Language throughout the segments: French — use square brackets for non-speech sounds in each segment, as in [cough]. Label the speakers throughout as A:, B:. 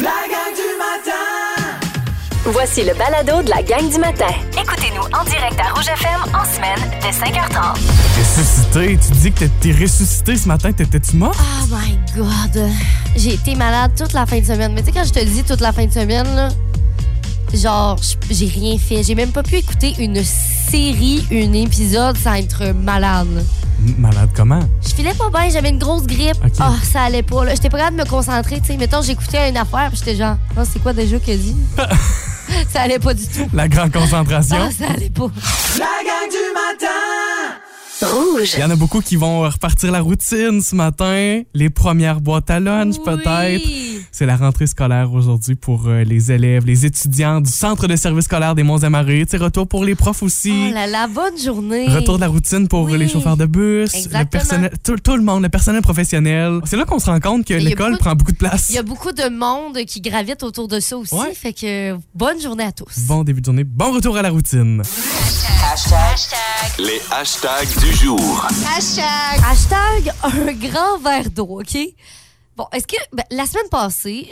A: La gang du matin!
B: Voici le balado de la gang du matin. Écoutez-nous en direct à Rouge FM en semaine dès 5h30.
C: Ressuscité, tu dis que t'es ressuscité ce matin, t'étais-tu mort?
D: Oh my God. J'ai été malade toute la fin de semaine. Mais tu sais, quand je te dis toute la fin de semaine, là, genre, j'ai rien fait. J'ai même pas pu écouter une série, un épisode sans être malade.
C: Malade comment?
D: Je filais pas bien, j'avais une grosse grippe.
C: Ok.
D: Ah, ça allait pas. là. J'étais pas capable de me concentrer. tu sais. Mettons, j'écoutais une affaire, puis j'étais genre, oh, c'est quoi déjà qu'elle dit? [laughs] ça allait pas du tout.
C: La grande concentration?
D: Ah, ça allait pas.
A: La gang du matin!
B: Rouge.
C: Il y en a beaucoup qui vont repartir la routine ce matin. Les premières boîtes à lunch, peut-être. C'est la rentrée scolaire aujourd'hui pour euh, les élèves, les étudiants du Centre de service scolaire des sais, retour pour les profs aussi.
D: Oh là là, bonne journée.
C: Retour de la routine pour
D: Oui.
C: les chauffeurs de bus, le personnel, tout, tout le monde, le personnel professionnel. C'est là qu'on se rend compte que l'école prend beaucoup de place.
D: Il y a beaucoup de monde qui gravite autour de ça aussi.
C: Ouais.
D: Fait que bonne journée à tous.
C: Bon début de journée, bon retour à la routine.
E: Les hashtags du jour.
D: Hashtag un grand verre d'eau, OK? Bon, est-ce que ben, la semaine passée,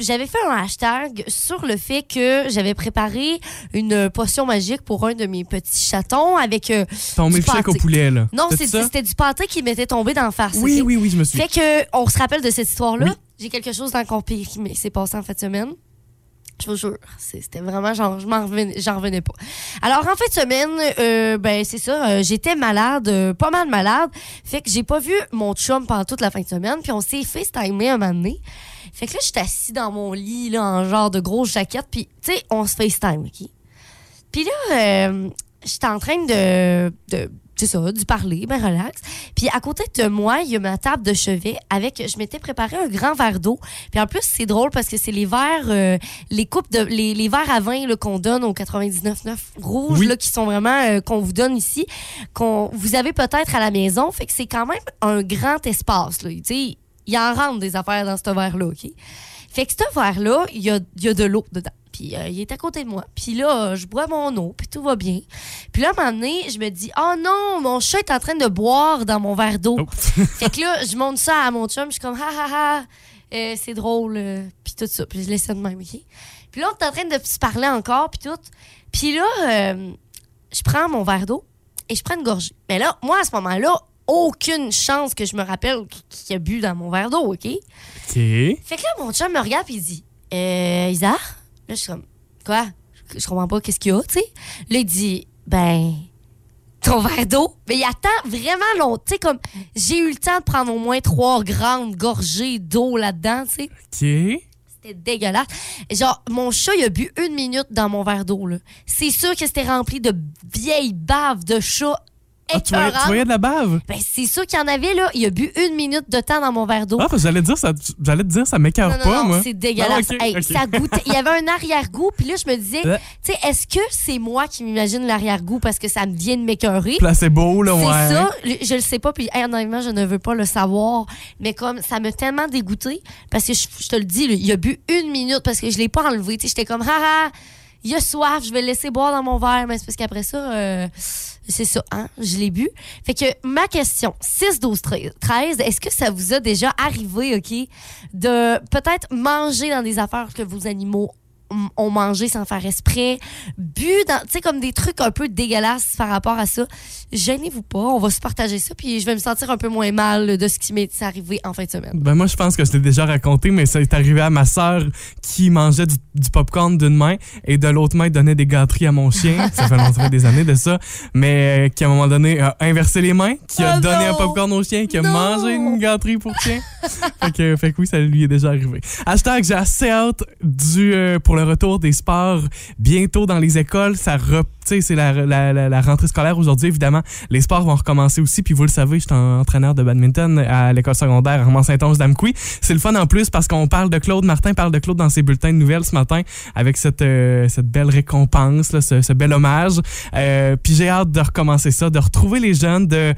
D: j'avais fait un hashtag sur le fait que j'avais préparé une potion magique pour un de mes petits chatons avec euh,
C: Ton milkshake au poulet, là.
D: Non,
C: C'était
D: du pâté qui m'était tombé dans la face.
C: Oui, oui, oui, je me suis.
D: Fait que on se rappelle de cette histoire-là.
C: Oui.
D: J'ai quelque chose d'encore pire qui m'est- s'est passé en fin de semaine. Je vous jure, c'était vraiment genre, je m'en revenais, revenais pas. Alors en fin de semaine, euh, ben c'est ça, euh, j'étais malade, euh, pas mal malade. Fait que j'ai pas vu mon chum pendant toute la fin de semaine, puis on s'est FaceTimé un moment donné. Fait que là, j'étais assis dans mon lit, là, en genre de grosse jaquette, puis tu sais, on se FaceTime, OK? Puis là, euh, j'étais en train de c'est ça, du parler, ben relax. Puis à côté de moi, il y a ma table de chevet avec, je m'étais préparé un grand verre d'eau. Puis en plus, c'est drôle parce que c'est les verres, euh, les coupes de, les, les verres à vin qu'on donne au 99,9 rouge,
C: Oui.
D: là, qui sont vraiment, euh, qu'on vous donne ici, qu'on vous avez peut-être à la maison. Fait que c'est quand même un grand espace, là. Tu sais, il en rentre des affaires dans ce verre-là, OK? Fait que ce verre-là, il y a, il y a de l'eau dedans. Puis euh, il est à côté de moi. Puis là, euh, je bois mon eau, puis tout va bien. Puis là, à un moment donné, je me dis, oh non, mon chat est en train de boire dans mon verre d'eau.
C: Oh. [laughs]
D: fait que là, je montre ça à mon chum, je suis comme, ha ha ha, euh, c'est drôle, euh, puis tout ça. Puis je laisse ça de même, OK? Puis là, on est en train de se parler encore, puis tout. Puis là, je prends mon verre d'eau et je prends une gorgée. Mais là, moi, à ce moment-là, aucune chance que je me rappelle qui a bu dans mon verre d'eau, OK?
C: OK.
D: Fait que là, mon chum me regarde et il dit Euh, Isa Là, je suis comme Quoi? Je, je comprends pas, qu'est-ce qu'il y a, tu sais? Là, il dit Ben, ton verre d'eau. Mais il attend vraiment longtemps. Tu sais, comme j'ai eu le temps de prendre au moins trois grandes gorgées d'eau là-dedans, tu sais.
C: OK.
D: C'était dégueulasse. Genre, mon chat, il a bu une minute dans mon verre d'eau, là. C'est sûr que c'était rempli de vieilles baves de chat
C: Ah, tu, voyais, tu
D: écœurantes.
C: voyais de la bave?
D: Ben, c'est sûr qu'il y en avait, là. Il a bu une minute de temps dans mon verre d'eau.
C: Ah, parce que j'allais te dire, ça, j'allais te dire, ça pas, moi.
D: c'est dégueulasse. Hey, ça goûtait- Il y avait un arrière-goût, puis là, je me disais,
C: Euh.
D: tu sais, est-ce que c'est moi qui m'imagine l'arrière-goût parce que ça me vient de m'écœurer?
C: Placebo, là,
D: C'est
C: ouais.
D: ça, le- je le sais pas, puis hey, honnêtement, je ne veux pas le savoir. Mais comme ça m'a tellement dégoûté, parce que je, je te le dis, là, il a bu une minute parce que je l'ai pas enlevé. Tu sais, J'étais comme, haha, il a soif, je vais le laisser boire dans mon verre. Mais c'est parce qu'après ça, euh, c'est ça, hein, je l'ai bu. Fait que ma question, 6, 12, 13, est-ce que ça vous a déjà arrivé, OK, de peut-être manger dans des affaires que vos animaux ont mangé sans faire exprès, bu dans, tu sais, comme des trucs un peu dégueulasses par rapport à ça. Gênez-vous pas, on va se partager ça, puis je vais me sentir un peu moins mal de ce qui m'est arrivé en fin de semaine.
C: Ben moi, je pense que je l'ai déjà raconté, mais ça est arrivé à ma sœur qui mangeait du, du popcorn d'une main et de l'autre main donnait des gâteries à mon chien. ça fait longtemps des années de ça, mais euh, qui à un moment donné a inversé les mains, qui a
D: Oh
C: donné un
D: non!
C: popcorn au chien, qui a
D: Non!
C: mangé une gâterie pour chien. fait, que, fait que oui, ça lui est déjà arrivé. Hashtag j'ai assez hâte du, euh, pour le retour des sports bientôt dans les écoles. Ça re- c'est la, rentrée scolaire aujourd'hui, évidemment. Les sports vont recommencer aussi. Puis vous le savez, je suis entraîneur de badminton à l'école secondaire Armand Saint-Onge d'Amqui. C'est le fun en plus parce qu'on parle de Claude Martin, parle de Claude dans ses bulletins de nouvelles ce matin avec cette, euh, cette belle récompense, ce bel hommage. Euh, puis j'ai hâte de recommencer ça, de retrouver les jeunes, de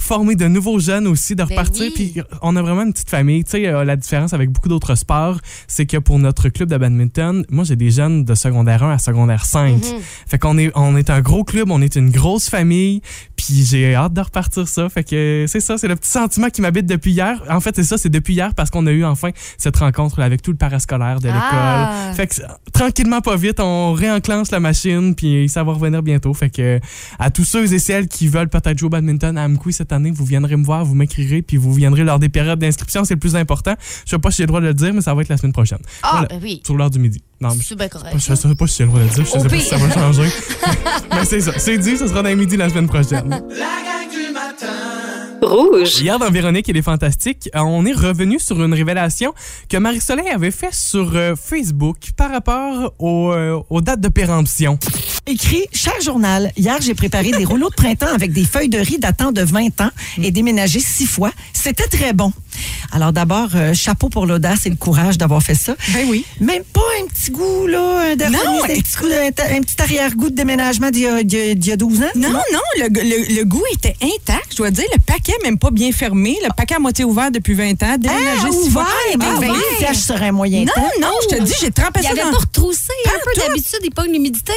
C: former de nouveaux jeunes aussi, de
D: Ben
C: repartir.
D: oui.
C: Puis on a vraiment une petite famille. Tu sais, euh, la différence avec beaucoup d'autres sports, c'est que pour notre club de badminton, moi, j'ai des jeunes de secondaire 1 à secondaire 5.
D: Mhm.
C: Fait qu'on est, on est un gros club, on est une grosse famille, puis j'ai hâte de repartir ça. Fait que c'est ça, c'est le petit sentiment qui m'habite depuis hier. En fait, c'est ça, c'est depuis hier parce qu'on a eu enfin cette rencontre avec tout le parascolaire de l'école.
D: Ah.
C: Fait que tranquillement, pas vite, on réenclenche la machine, puis ça va revenir bientôt. Fait que à tous ceux et celles qui veulent peut-être jouer au badminton à Amkoui cette année, vous viendrez me voir, vous m'écrirez, puis vous viendrez lors des périodes d'inscription, c'est le plus important. Je sais pas si j'ai le droit de le dire, mais ça va être la semaine prochaine.
D: Ah,
C: Voilà.
D: ben oui.
C: Sur l'heure du midi. Non, mais
D: correct.
C: je sais pas si j'ai le droit de le dire, je sais pas si ça va changer. [laughs] mais c'est ça, c'est dit, ce sera dans les midi la semaine prochaine. [laughs]
B: Rouge.
C: Hier dans Véronique et les Fantastiques, euh, on est revenu sur une révélation que Marie-Soleil avait fait sur euh, Facebook par rapport aux, euh, aux dates de péremption.
F: Écrit, cher journal, hier j'ai préparé des rouleaux de printemps avec des feuilles de riz datant de 20 ans et déménagé six fois. C'était très bon. Alors d'abord, euh, chapeau pour l'audace et le courage d'avoir fait ça.
G: Ben oui.
F: Même pas un petit goût, là, de
G: Non,
F: un petit, goût petit arrière-goût de déménagement d'il y, a- d'il y a- d'il y a 12 ans.
G: Non, non, le, le- le goût était intact. Je dois dire, le paquet même pas bien fermé. Le paquet à moitié ouvert depuis 20 ans. Déménagé
F: Ah,
G: six
F: ouvert,
G: fois.
F: des
G: Ah,
F: 20
G: ouais.
F: sèches sur un moyen
G: Non,
F: temps.
G: non, je te dis, j'ai trempé
H: Il
G: ça
H: avait
G: dans
H: pas retroussé un peu d'habitude, il pogne l'humidité.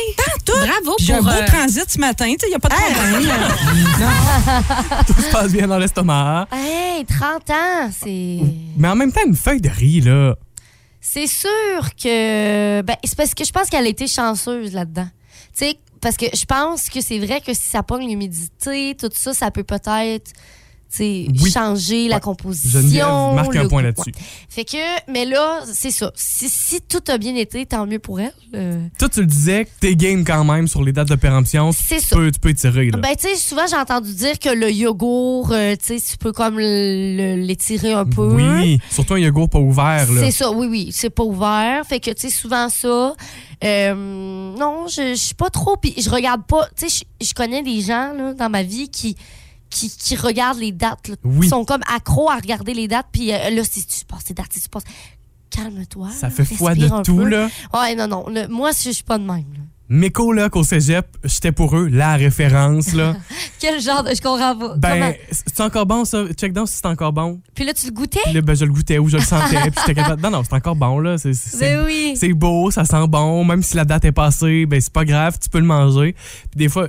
G: tout.
H: Bravo
G: J'ai un
H: pour...
G: beau
H: euh,
G: transit ce matin. Il n'y a pas de problème. [laughs]
C: Tout se passe bien dans l'estomac.
D: Hey, 30 ans, c'est.
C: Mais en même temps, une feuille de riz, là.
D: C'est sûr que. Ben, c'est parce que je pense qu'elle a été chanceuse là-dedans. Tu sais, parce que je pense que c'est vrai que si ça pogne l'humidité, tout ça, ça peut peut-être.
C: Oui.
D: changer la composition.
C: Geneviève marque un point là-dessus.
D: Ouais. Fait que, mais là, c'est ça. Si, si tout a bien été, tant mieux pour elle. Euh,
C: Toi, tu le disais, t'es game quand même sur les dates de péremption.
D: C'est
C: tu
D: ça.
C: Peux, tu peux étirer, là.
D: Ben, tu sais, souvent, j'ai entendu dire que le yogourt, euh, tu sais, tu peux comme l'étirer un peu.
C: oui, surtout un yogourt pas ouvert.
D: C'est ça, oui, oui. C'est pas ouvert. Fait que, tu sais, souvent ça. euh, non, je je suis pas trop. Puis je regarde pas. Tu sais, je- je connais des gens là, dans ma vie qui. Qui, qui regardent les dates. là.
C: Oui.
D: Ils sont comme accros à regarder les dates. Puis euh, là, si tu passes ces dates, si tu passes. Calme-toi.
C: Ça
D: là,
C: fait foi de tout,
D: peu.
C: là.
D: Ouais, non, non. le- moi, je je suis pas de même. là.
C: Mes colocs au cégep, j'étais pour eux la référence, là. [laughs]
D: Quel genre de. Je comprends pas.
C: Ben, c'est encore bon, ça? Check down si c'est encore bon.
D: Puis là, tu le goûtais?
C: Là, ben, je le goûtais ou je le sentais. puis j'étais capable. [laughs] Non, non, c'est encore bon, là. C'est, c'est,
D: Ben oui.
C: c'est beau, ça sent bon. Même si la date est passée, ben, c'est pas grave, tu peux le manger. Puis des fois,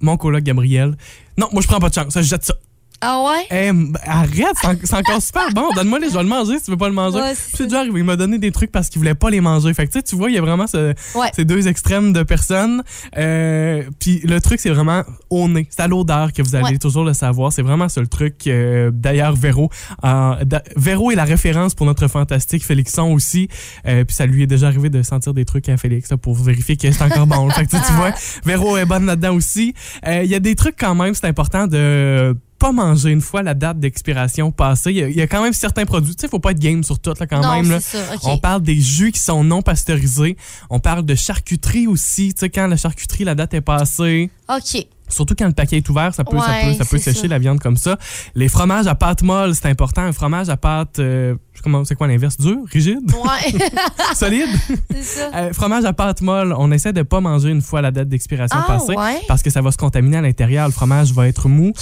C: mon coloc Gabriel, non, moi, je prends pas de chance, je jette ça.
D: Ah ouais?
C: Eh, m- arrête, c'est en- c'est encore super bon. Donne-moi les, je vais le manger si tu veux pas le manger.
D: Ouais, c'est
C: déjà arrivé, il m'a donné des trucs parce qu'il voulait pas les manger. Fait que tu vois, il y a vraiment ce-
D: Ouais.
C: ces deux extrêmes de personnes. Euh, puis le truc, c'est vraiment au nez. C'est à l'odeur que vous allez
D: Ouais.
C: toujours le savoir. C'est vraiment ça le truc. Euh, D'ailleurs, Véro, euh, Véro est la référence pour notre fantastique Félixon aussi. Euh, puis ça lui est déjà arrivé de sentir des trucs à Félix là, pour vérifier que c'est encore bon. Fait que tu vois, [laughs] Véro est bonne là-dedans aussi. Euh, Il y a des trucs quand même, c'est important de pas manger une fois la date d'expiration passée. Il y a- il y, a quand même certains produits. Tu sais, faut pas être game sur tout là, quand
D: non,
C: même. là.
D: ça.
C: On parle des jus qui sont non pasteurisés. On parle de charcuterie aussi. Tu sais, quand la charcuterie, la date est passée.
D: OK.
C: Surtout quand le paquet est ouvert, ça peut, ça peut, ça peut sécher
D: ça.
C: la viande comme ça. Les fromages à pâte molle, c'est important. Un fromage à pâte, euh, comment- c'est quoi l'inverse? Dur? Rigide?
D: Ouais. [laughs]
C: Solide?
D: ça.
C: Euh, fromage à pâte molle, on essaie de pas manger une fois la date d'expiration
D: Ah,
C: passée
D: ouais?
C: parce que ça va se contaminer à l'intérieur. Le fromage va être mou.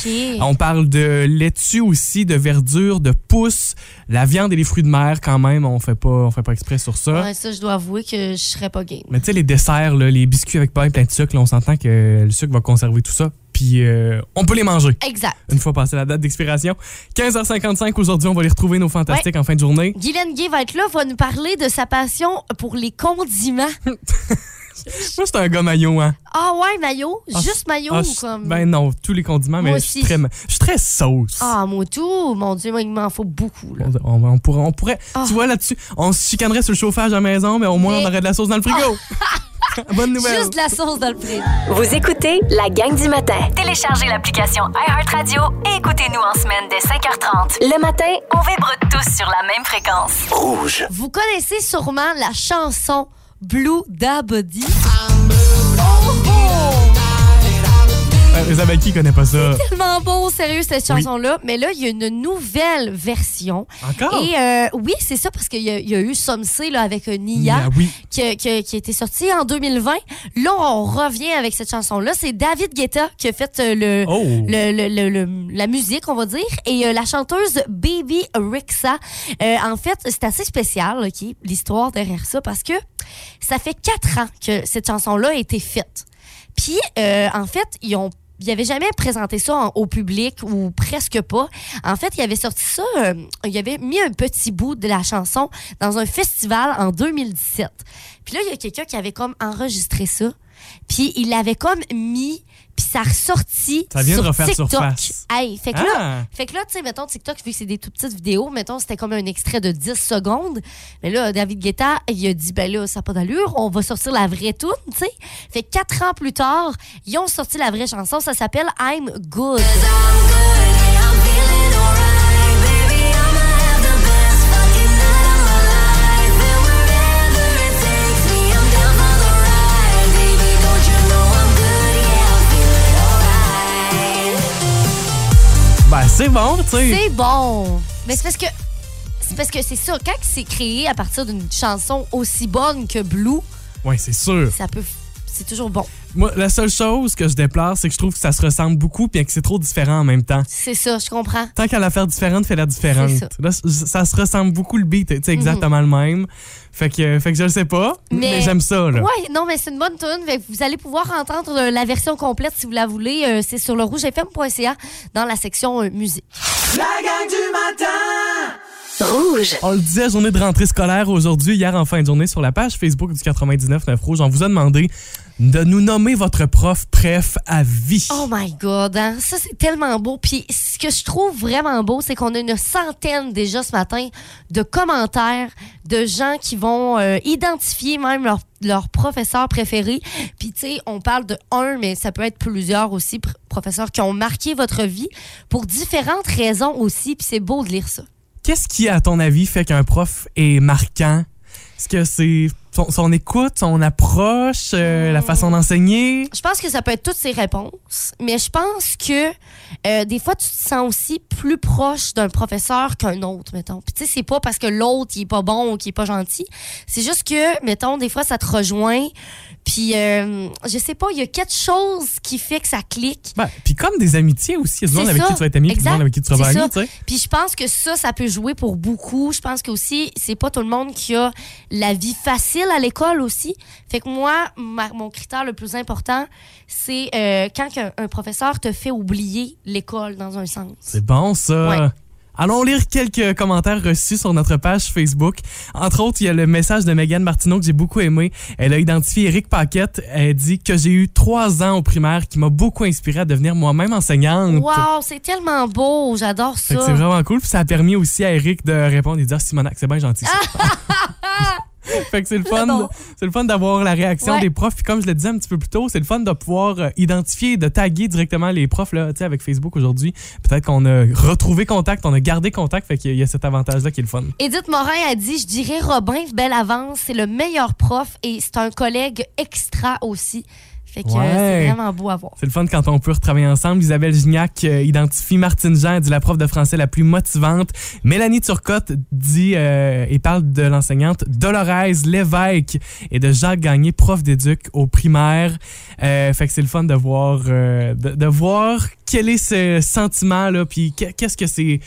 C: On parle de laitue aussi, de verdure, de pousses, la viande et les fruits de mer quand même, on fait pas, on fait pas exprès sur ça.
D: Ouais, ça, je dois avouer que je serais pas game.
C: Mais tu sais, les desserts, là, les biscuits avec pain plein de sucre, là, on s'entend que le sucre va conserver tout ça. Puis euh, on peut les manger
D: Exact.
C: une fois passée la date d'expiration. 15h55 aujourd'hui, on va les retrouver nos fantastiques en fin de journée.
D: Guylaine Gay va être là, va nous parler de sa passion pour les condiments. [laughs]
C: Moi, c'est un gars maillot, hein.
D: Ah ouais, maillot?
C: Ah,
D: Juste maillot
C: Ah,
D: ou comme?
C: Ben non, tous les condiments,
D: Moi
C: mais je suis
D: aussi.
C: très, je suis très sauce.
D: Ah, moi tout. Mon Dieu, moi, il m'en faut beaucoup. Là.
C: On, on pourrait, on pourrait
D: Ah.
C: tu vois là-dessus, on se chicanerait sur le chauffage à la maison, mais au moins
D: Mais-
C: on aurait de la sauce dans le frigo. [laughs] [laughs] Bonne nouvelle.
D: Juste de la sauce dans le frigo.
B: Vous écoutez la gang du matin. Téléchargez l'application iHeartRadio et écoutez-nous en semaine dès 5h30. Le matin, on vibre tous sur la même fréquence.
E: Rouge.
D: Vous connaissez sûrement la chanson Blue Da Body. Oh,
C: Euh, qui connaît pas ça?
D: Tellement beau, sérieux, cette
C: Oui.
D: chanson-là. Mais là, il y a une nouvelle version.
C: Encore?
D: Et euh, oui, c'est ça, parce qu'il y, a- il y a eu Some Say, là avec euh, Nia.
C: Oui.
D: qui, a- qui a- qui a été sorti en 2020. Là, on revient avec cette chanson-là. C'est David Guetta qui a fait le,
C: Oh.
D: le- la musique, on va dire. Et euh, la chanteuse Baby Rixa. Euh, en fait, c'est assez spécial, OK, l'histoire derrière ça, parce que ça fait quatre ans que cette chanson-là a été faite. Puis, euh, en fait, ils ont il avait jamais présenté ça au public ou presque pas. En fait, il avait sorti ça, euh, il avait mis un petit bout de la chanson dans un festival en 2017. Puis là, il y a quelqu'un qui avait comme enregistré ça. Puis il l'avait comme mis, puis ça a ressorti
C: Ça vient de
D: sur
C: refaire
D: TikTok.
C: surface.
D: Hey, fait que
C: Ah.
D: là, fait que là, tu sais, mettons, TikTok, vu que c'est des toutes petites vidéos, mettons, c'était comme un extrait de 10 secondes. Mais là, David Guetta, il a dit, ben là, ça n'a pas d'allure, on va sortir la vraie tune, tu sais. Fait que quatre ans plus tard, ils ont sorti la vraie chanson, ça s'appelle I'm Good.
C: Ben, c'est bon, tu sais.
D: C'est bon. Mais c'est parce que c'est parce que c'est ça, quand c'est créé à partir d'une chanson aussi bonne que Blue,
C: Ouais, c'est sûr.
D: ça peut c'est toujours bon.
C: Moi, la seule chose que je déplore, c'est que je trouve que ça se ressemble beaucoup puis que c'est trop différent en même temps.
D: C'est ça, je comprends.
C: Tant qu'à la faire différente, fais-la différente.
D: C'est ça.
C: Là, ça se ressemble beaucoup le beat, tu sais, exactement le même. Fait que, fait que je le sais pas, mais,
D: Mais-
C: j'aime ça, là.
D: Ouais, non, mais c'est une bonne tune. Fait que Vous allez pouvoir entendre euh, la version complète si vous la voulez. Euh, c'est sur le rougefm.ca dans la section euh, musique.
A: La gang du matin
B: Rouge.
C: On le disait, journée de rentrée scolaire aujourd'hui, hier en fin de journée, sur la page Facebook du 99.9 Rouge, on vous a demandé de nous nommer votre prof préf à vie.
D: Oh my God, hein? ça c'est tellement beau. Puis ce que je trouve vraiment beau, c'est qu'on a une centaine déjà ce matin de commentaires de gens qui vont euh, identifier même leur, leur professeur préféré. Puis tu sais, on parle de un, mais ça peut être plusieurs aussi, pr- professeurs qui ont marqué votre vie pour différentes raisons aussi. Puis c'est beau de lire ça.
C: Qu'est-ce qui, à ton avis, fait qu'un prof est marquant? Est-ce que c'est son, son écoute, son approche, euh, la façon d'enseigner?
D: Je pense que ça peut être toutes ces réponses, mais je pense que euh, des fois, tu te sens aussi plus proche d'un professeur qu'un autre, mettons. Puis tu sais, c'est pas parce que l'autre, il est pas bon ou qu'il est pas gentil. C'est juste que, mettons, des fois, ça te rejoint. Puis, euh, je sais pas, il y a quelque chose qui fait que ça clique.
C: Ben, puis comme des amitiés aussi, il y a avec qui tu vas être ami,
D: Exact.
C: avec qui tu vas pas ami, tu sais.
D: Puis je pense que ça, ça peut jouer pour beaucoup. Je pense que aussi, c'est pas tout le monde qui a la vie facile à l'école aussi. Fait que moi, ma- mon critère le plus important, c'est euh, quand un, un professeur te fait oublier l'école dans un sens.
C: C'est bon, ça.
D: Ouais.
C: Allons lire quelques commentaires reçus sur notre page Facebook. Entre autres, il y a le message de Megan Martineau que j'ai beaucoup aimé. Elle a identifié Eric Paquette. Elle dit que j'ai eu trois ans au primaire qui m'a beaucoup inspiré à devenir moi-même enseignante.
D: Wow, c'est tellement beau. J'adore ça.
C: c'est vraiment cool. Puis ça a permis aussi à Eric de répondre et de dire Simonac, c'est bien gentil. ça. [laughs] [laughs] [laughs] fait que c'est le fun, c'est le fun d'avoir la réaction
D: Ouais.
C: des profs. Puis comme je le disais un petit peu plus tôt, c'est le fun de pouvoir euh, identifier, de taguer directement les profs là, tu sais, avec Facebook aujourd'hui. Peut-être qu'on a retrouvé contact, on a gardé contact. Fait qu'il y a cet avantage-là qui est le fun.
D: Edith Morin a dit, je dirais Robin Belle Avance, c'est le meilleur prof et c'est un collègue extra aussi. Fait que euh, c'est vraiment beau à voir.
C: C'est le fun quand on peut retravailler ensemble. Isabelle Gignac euh, identifie Martine Jean, dit la prof de français la plus motivante. Mélanie Turcotte dit euh, et parle de l'enseignante Dolores Lévesque et de Jacques Gagné, prof d'éduc au primaire. Fait que c'est le fun de voir, de, de voir quel est ce sentiment-là, puis que- qu'est-ce que c'est...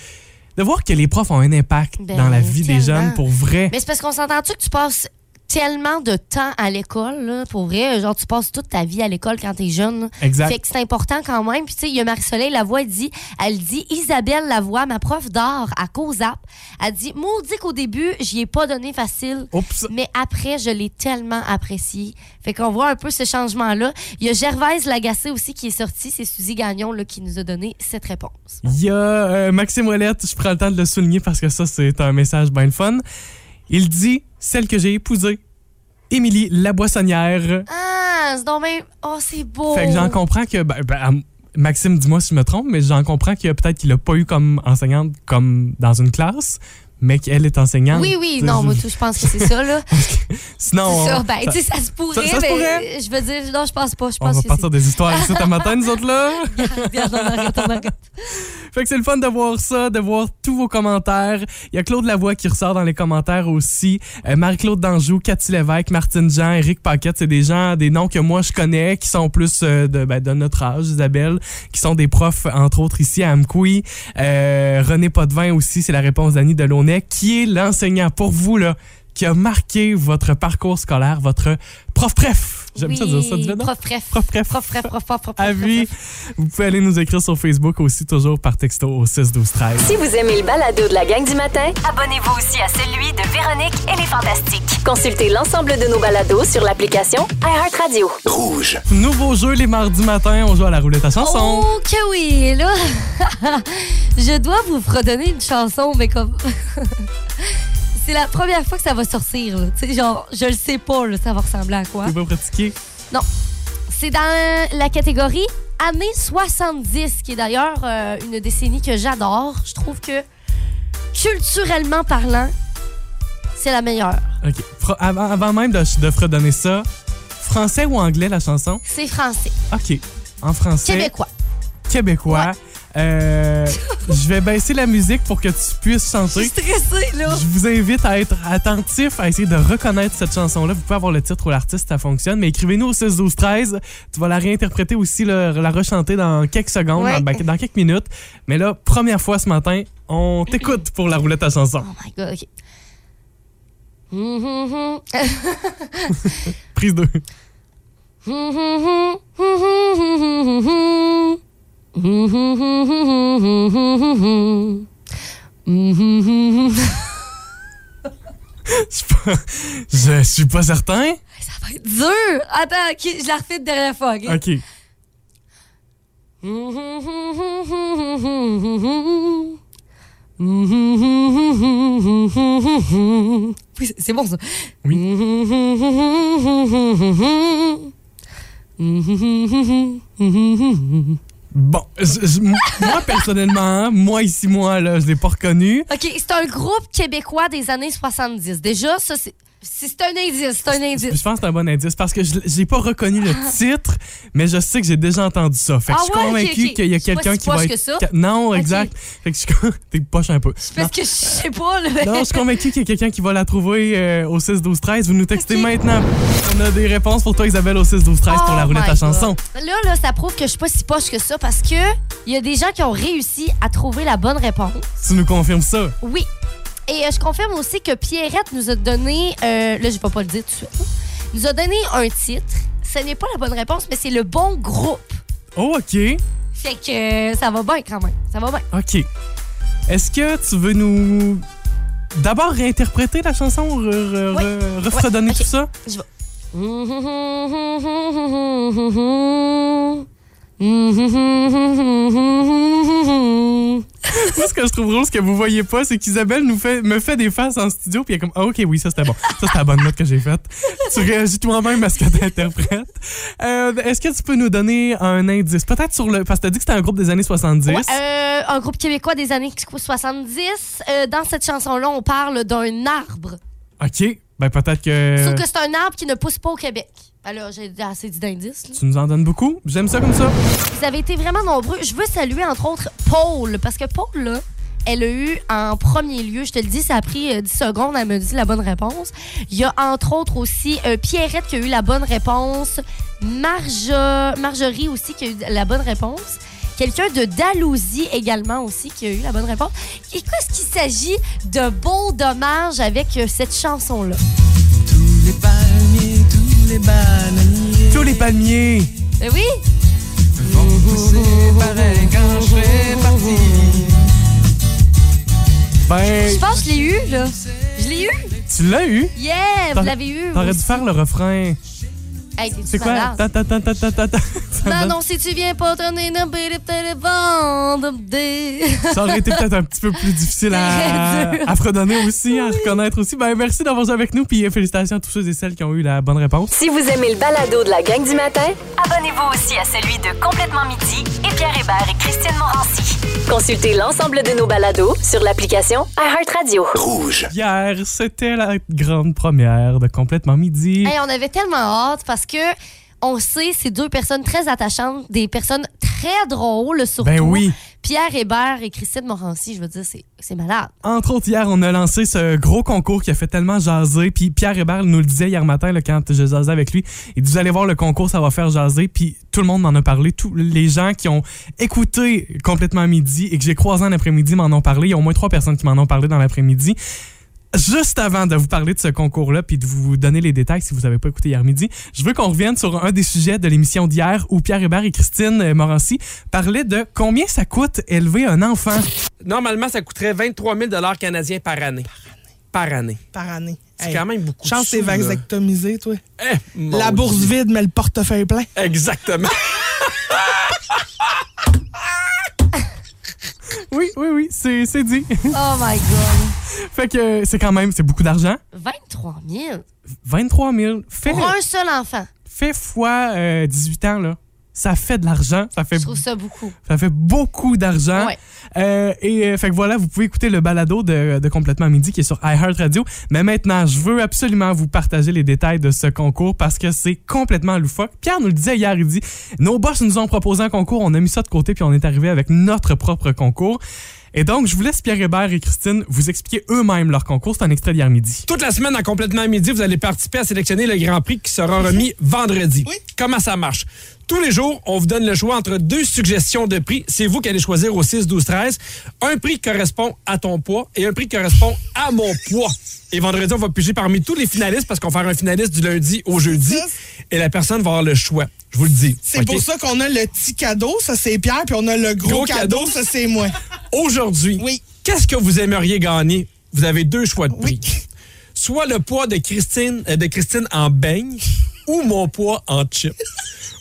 C: De voir que les profs ont un impact
D: Ben,
C: dans la vie des jeunes, pour vrai.
D: Mais c'est parce qu'on s'entend-tu que tu passes tellement de temps à l'école, pour vrai. Genre, tu passes toute ta vie à l'école quand t'es jeune. là.
C: Exact.
D: Fait que c'est important quand même. Puis, tu sais, il y a Marie-Soleil Lavoie, dit, elle dit, Isabelle Lavoie, ma prof d'art à COSAP, elle dit, maudit qu'au début, j'y ai pas donné facile.
C: Oups.
D: Mais après, je l'ai tellement apprécié. Fait qu'on voit un peu ce changement-là. Il y a Gervaise Lagacé aussi qui est sortie. C'est Suzy Gagnon là, qui nous a donné cette réponse.
C: Il y a euh, Maxime Ouellette, je prends le temps de le souligner parce que ça, c'est un message bien le fun. Il dit Celle que j'ai épousée, Émilie Laboissonnière.
D: Ah, c'est donc même... Oh, c'est beau.
C: Fait que j'en comprends que. ben, ben, Maxime, dis-moi si je me trompe, mais j'en comprends qu'il peut-être qu'il a pas eu comme enseignante comme dans une classe. Mais qu'elle est enseignante.
D: Oui, oui, non, moi, tout, je pense que c'est ça, là. [laughs]
C: Sinon,
D: ça.
C: on-
D: Ben, tu sais, ça se pourrait,
C: ça se
D: mais
C: pourrait.
D: je veux dire, non, je pense pas. Je
C: on
D: pense
C: va
D: que
C: partir des histoires ici [laughs] à matin, nous autres, là.
D: on arrête, on arrête.
C: Fait que c'est le fun de voir ça, de voir tous vos commentaires. Il y a Claude Lavoie qui ressort dans les commentaires aussi. Euh, Marie-Claude Danjou, Cathy Lévesque, Martine Jean, Éric Paquette, c'est des gens, des noms que moi je connais, qui sont plus euh, de, ben, de notre âge, Isabelle, qui sont des profs, entre autres ici à Amkoui. Euh, René Potvin aussi, c'est la réponse d'Annie Delaunay, qui est l'enseignant pour vous, là, qui a marqué votre parcours scolaire, votre prof préf. J'aime ça dire ça, donc.
D: Prof bref.
C: Prof préf.
D: Prof bref, prof prof prof.
C: À
D: prof,
C: vie.
D: prof.
C: Vous pouvez aller nous écrire sur Facebook aussi, toujours par texto au 6 12 13.
B: Si vous aimez le balado de la gang du matin, abonnez-vous aussi à celui de Véronique et les Fantastiques. Consultez l'ensemble de nos balados sur l'application iHeartRadio.
E: Rouge.
C: Nouveau jeu les mardis matins, on joue à la roulette à chanson.
D: Oh que oui, là. [laughs] je dois vous fredonner une chanson, mais comme. [laughs] C'est la première fois que ça va sortir, là. Tu sais, genre, je le sais pas, là, ça va ressembler à quoi.
C: Tu pas pratiquer?
D: C'est dans la catégorie années 70, qui est d'ailleurs euh, une décennie que j'adore. Je trouve que, culturellement parlant, c'est la meilleure.
C: OK. Fra- Avant, avant même de, de fredonner ça, français ou anglais la chanson?
D: C'est français.
C: OK. En français.
D: Québécois.
C: Québécois. Euh, je vais baisser la musique pour que tu puisses
D: Je suis
C: chanter.
D: stressée, là.
C: Je vous invite à être attentif, à essayer de reconnaître cette chanson-là. Vous pouvez avoir le titre ou l'artiste, ça fonctionne. Mais écrivez-nous au 6 12 13. Tu vas la réinterpréter aussi, la rechanter dans quelques secondes,
D: Ouais.
C: dans, ben, dans quelques minutes. Mais là, première fois ce matin, on t'écoute pour la roulette à chanson.
D: Oh my God, OK. Mhm, [laughs]
C: Prise 2. [laughs] Je suis pas- certain.
D: Ça va être dur. Attends, je la refais une dernière fois. ok?
C: OK.
D: Oui, c'est- bon ça. [laughs]
C: Bon, moi personnellement, moi ici, moi, là, je l'ai pas reconnu.
D: OK, c'est un groupe québécois des années 70. Déjà, ça, c'est c'est un indice. C'est un
C: Je
D: indice.
C: pense que c'est un bon indice parce que je j'ai pas reconnu le titre, mais je sais que j'ai déjà entendu ça. Fait que
D: Ah
C: je suis
D: ouais,
C: convaincu qu'il y a
D: Je
C: quelqu'un
D: si
C: qui va être.
D: que ça.
C: Non, exact. Fait que je suis [laughs] T'es poche un peu.
D: Parce que je sais pas, là.
C: Non, je suis convaincu qu'il y a quelqu'un qui va la trouver euh, au 6 12 13. Vous nous textez maintenant. On a des réponses pour toi, Isabelle, au 6 12 13 pour la
D: Oh
C: roulette à chanson.
D: Là, là, ça prouve que je suis pas si poche que ça parce que il y a des gens qui ont réussi à trouver la bonne réponse.
C: Tu nous confirmes ça?
D: Oui. Et euh, je confirme aussi que Pierrette nous a donné, euh, là, je vais pas le dire tout de suite, nous a donné un titre. Ce n'est pas la bonne réponse, mais c'est le bon groupe.
C: Oh, OK.
D: Fait que euh, ça va bien quand même. Ça va bien.
C: OK. Est-ce que tu veux nous. D'abord réinterpréter la chanson, re, re-
D: Oui.
C: re- refredonner
D: Ouais, ok.
C: tout ça?
D: Je vais. [laughs]
C: Moi, ce que je trouve drôle, ce que vous voyez pas, c'est qu'Isabelle nous fait, me fait des faces en studio, puis elle est comme, ah, ok, oui, ça c'était bon. Ça c'était la bonne note que j'ai faite. tu réagis toi-même à ce que t'interprètes. Euh, Est-ce que tu peux nous donner un indice? Peut-être sur le. Parce que t'as dit que c'était un groupe des années 70.
D: Ouais, euh, un groupe québécois des années 70. Euh, dans cette chanson-là, on parle d'un arbre.
C: Ok. Ben, peut-être que.
D: Sauf que c'est un arbre qui ne pousse pas au Québec. Alors, j'ai assez dit d'indices. là.
C: Tu nous en donnes beaucoup? J'aime ça comme ça.
D: Vous avez été vraiment nombreux. Je veux saluer, entre autres, Paul. Parce que Paul, là, elle a eu en premier lieu, je te le dis, ça a pris euh, 10 secondes, elle me dit la bonne réponse. Il y a entre autres aussi euh, Pierrette qui a eu la bonne réponse. Marjo- Marjorie aussi qui a eu la bonne réponse. Quelqu'un de Dalhousie également aussi qui a eu la bonne réponse. Et qu'est-ce qu'il s'agit de beaux dommages avec euh, cette chanson-là?
A: Tous les palmiers, tous les bananiers
C: Tous les palmiers.
D: Euh, oui?
A: vont pousser pareil quand je serai parti.
C: Ben,
D: Je pense que je l'ai eu, là. Je l'ai eu?
C: tu l'as eu?
D: Yeah! Vous l'avez eu.
C: T'aurais dû faire le refrain.
D: Hey,
C: C'est quoi?
D: malade?
C: Ta, ta, ta, ta, ta, ta, ta. Ça, me donne-
D: Manon, si tu viens pas donner une belle téléphone,
C: ça aurait été peut-être un petit peu plus difficile à,
D: Très dur.
C: à fredonner aussi, à reconnaître aussi. Ben, merci d'avoir joué avec nous, puis félicitations à tous ceux et celles qui ont eu la bonne réponse.
B: Si vous aimez le balado de la gang du matin, abonnez-vous aussi à celui de Complètement Midi et Pierre Hébert et Christine Morancy. Consultez l'ensemble de nos balados sur l'application iHeartRadio.
E: Rouge.
C: Hier, c'était la grande première de Complètement Midi.
D: Hey, on avait tellement hâte parce que on sait c'est deux personnes très attachantes, des personnes très drôles surtout.
C: Ben oui.
D: Pierre Hébert et Christine Morancy, je veux dire, c'est c'est malade.
C: Entre autres, hier, on a lancé ce gros concours qui a fait tellement jaser. Puis Pierre Hébert nous le disait hier matin là, quand je jasais avec lui. Il dit, vous allez voir le concours, ça va faire jaser. Puis tout le monde m'en a parlé. Tous les gens qui ont écouté complètement à midi et que j'ai croisé en après-midi m'en ont parlé. Il y a au moins trois personnes qui m'en ont parlé dans l'après-midi. Juste avant de vous parler de ce concours-là puis de vous donner les détails si vous n'avez pas écouté hier midi, je veux qu'on revienne sur un des sujets de l'émission d'hier où Pierre Hébert et Christine euh, Morancy parlaient de combien ça coûte élever un enfant.
I: Normalement, ça coûterait 23 000 canadiens par année. Par année.
J: par année.
I: C'est
J: Hey,
I: quand même beaucoup. de
J: Chance t'es vasectomisé, toi.
I: Eh,
J: La bourse
I: Dieu.
J: vide, mais le portefeuille plein.
I: Exactement. [laughs]
C: Oui, oui, oui, c'est c'est dit.
D: Oh my God. [laughs]
C: fait que c'est quand même, c'est beaucoup d'argent.
D: 23 000
C: 23 000. Fait,
D: pour un seul enfant.
C: fait fois euh, 18 ans, là. Ça fait de l'argent. Ça fait
D: Je trouve ça beaucoup.
C: Ça fait beaucoup d'argent.
D: Ouais.
C: Euh, et euh, fait que voilà, vous pouvez écouter le balado de, de Complètement Midi qui est sur iHeartRadio. Mais maintenant, je veux absolument vous partager les détails de ce concours parce que c'est complètement loufoque. Pierre nous le disait hier, il dit nos boss nous ont proposé un concours, on a mis ça de côté puis on est arrivé avec notre propre concours. Et donc, je vous laisse Pierre Hébert et Christine vous expliquer eux-mêmes leur concours. C'est un extrait d'hier midi.
I: Toute la semaine, en complètement à midi, vous allez participer à sélectionner le Grand Prix qui sera remis vendredi. Comment ça marche? Tous les jours, on vous donne le choix entre deux suggestions de prix. C'est vous qui allez choisir au 6, 12, 13. Un prix qui correspond à ton poids et un prix qui correspond à mon poids. Et vendredi, on va piger parmi tous les finalistes parce qu'on va faire un finaliste du lundi au jeudi. Et la personne va avoir le choix. Je vous le dis.
J: C'est pour ça qu'on a le petit cadeau, ça c'est Pierre, puis on a le gros,
I: Gros
J: cadeau,
I: cadeau.
J: ça c'est moi. [laughs]
I: Aujourd'hui,
J: Oui.
I: qu'est-ce que vous aimeriez gagner? Vous avez deux choix de
J: Oui.
I: prix. Soit le poids de Christine, euh, de Christine en beigne ou mon poids en chip.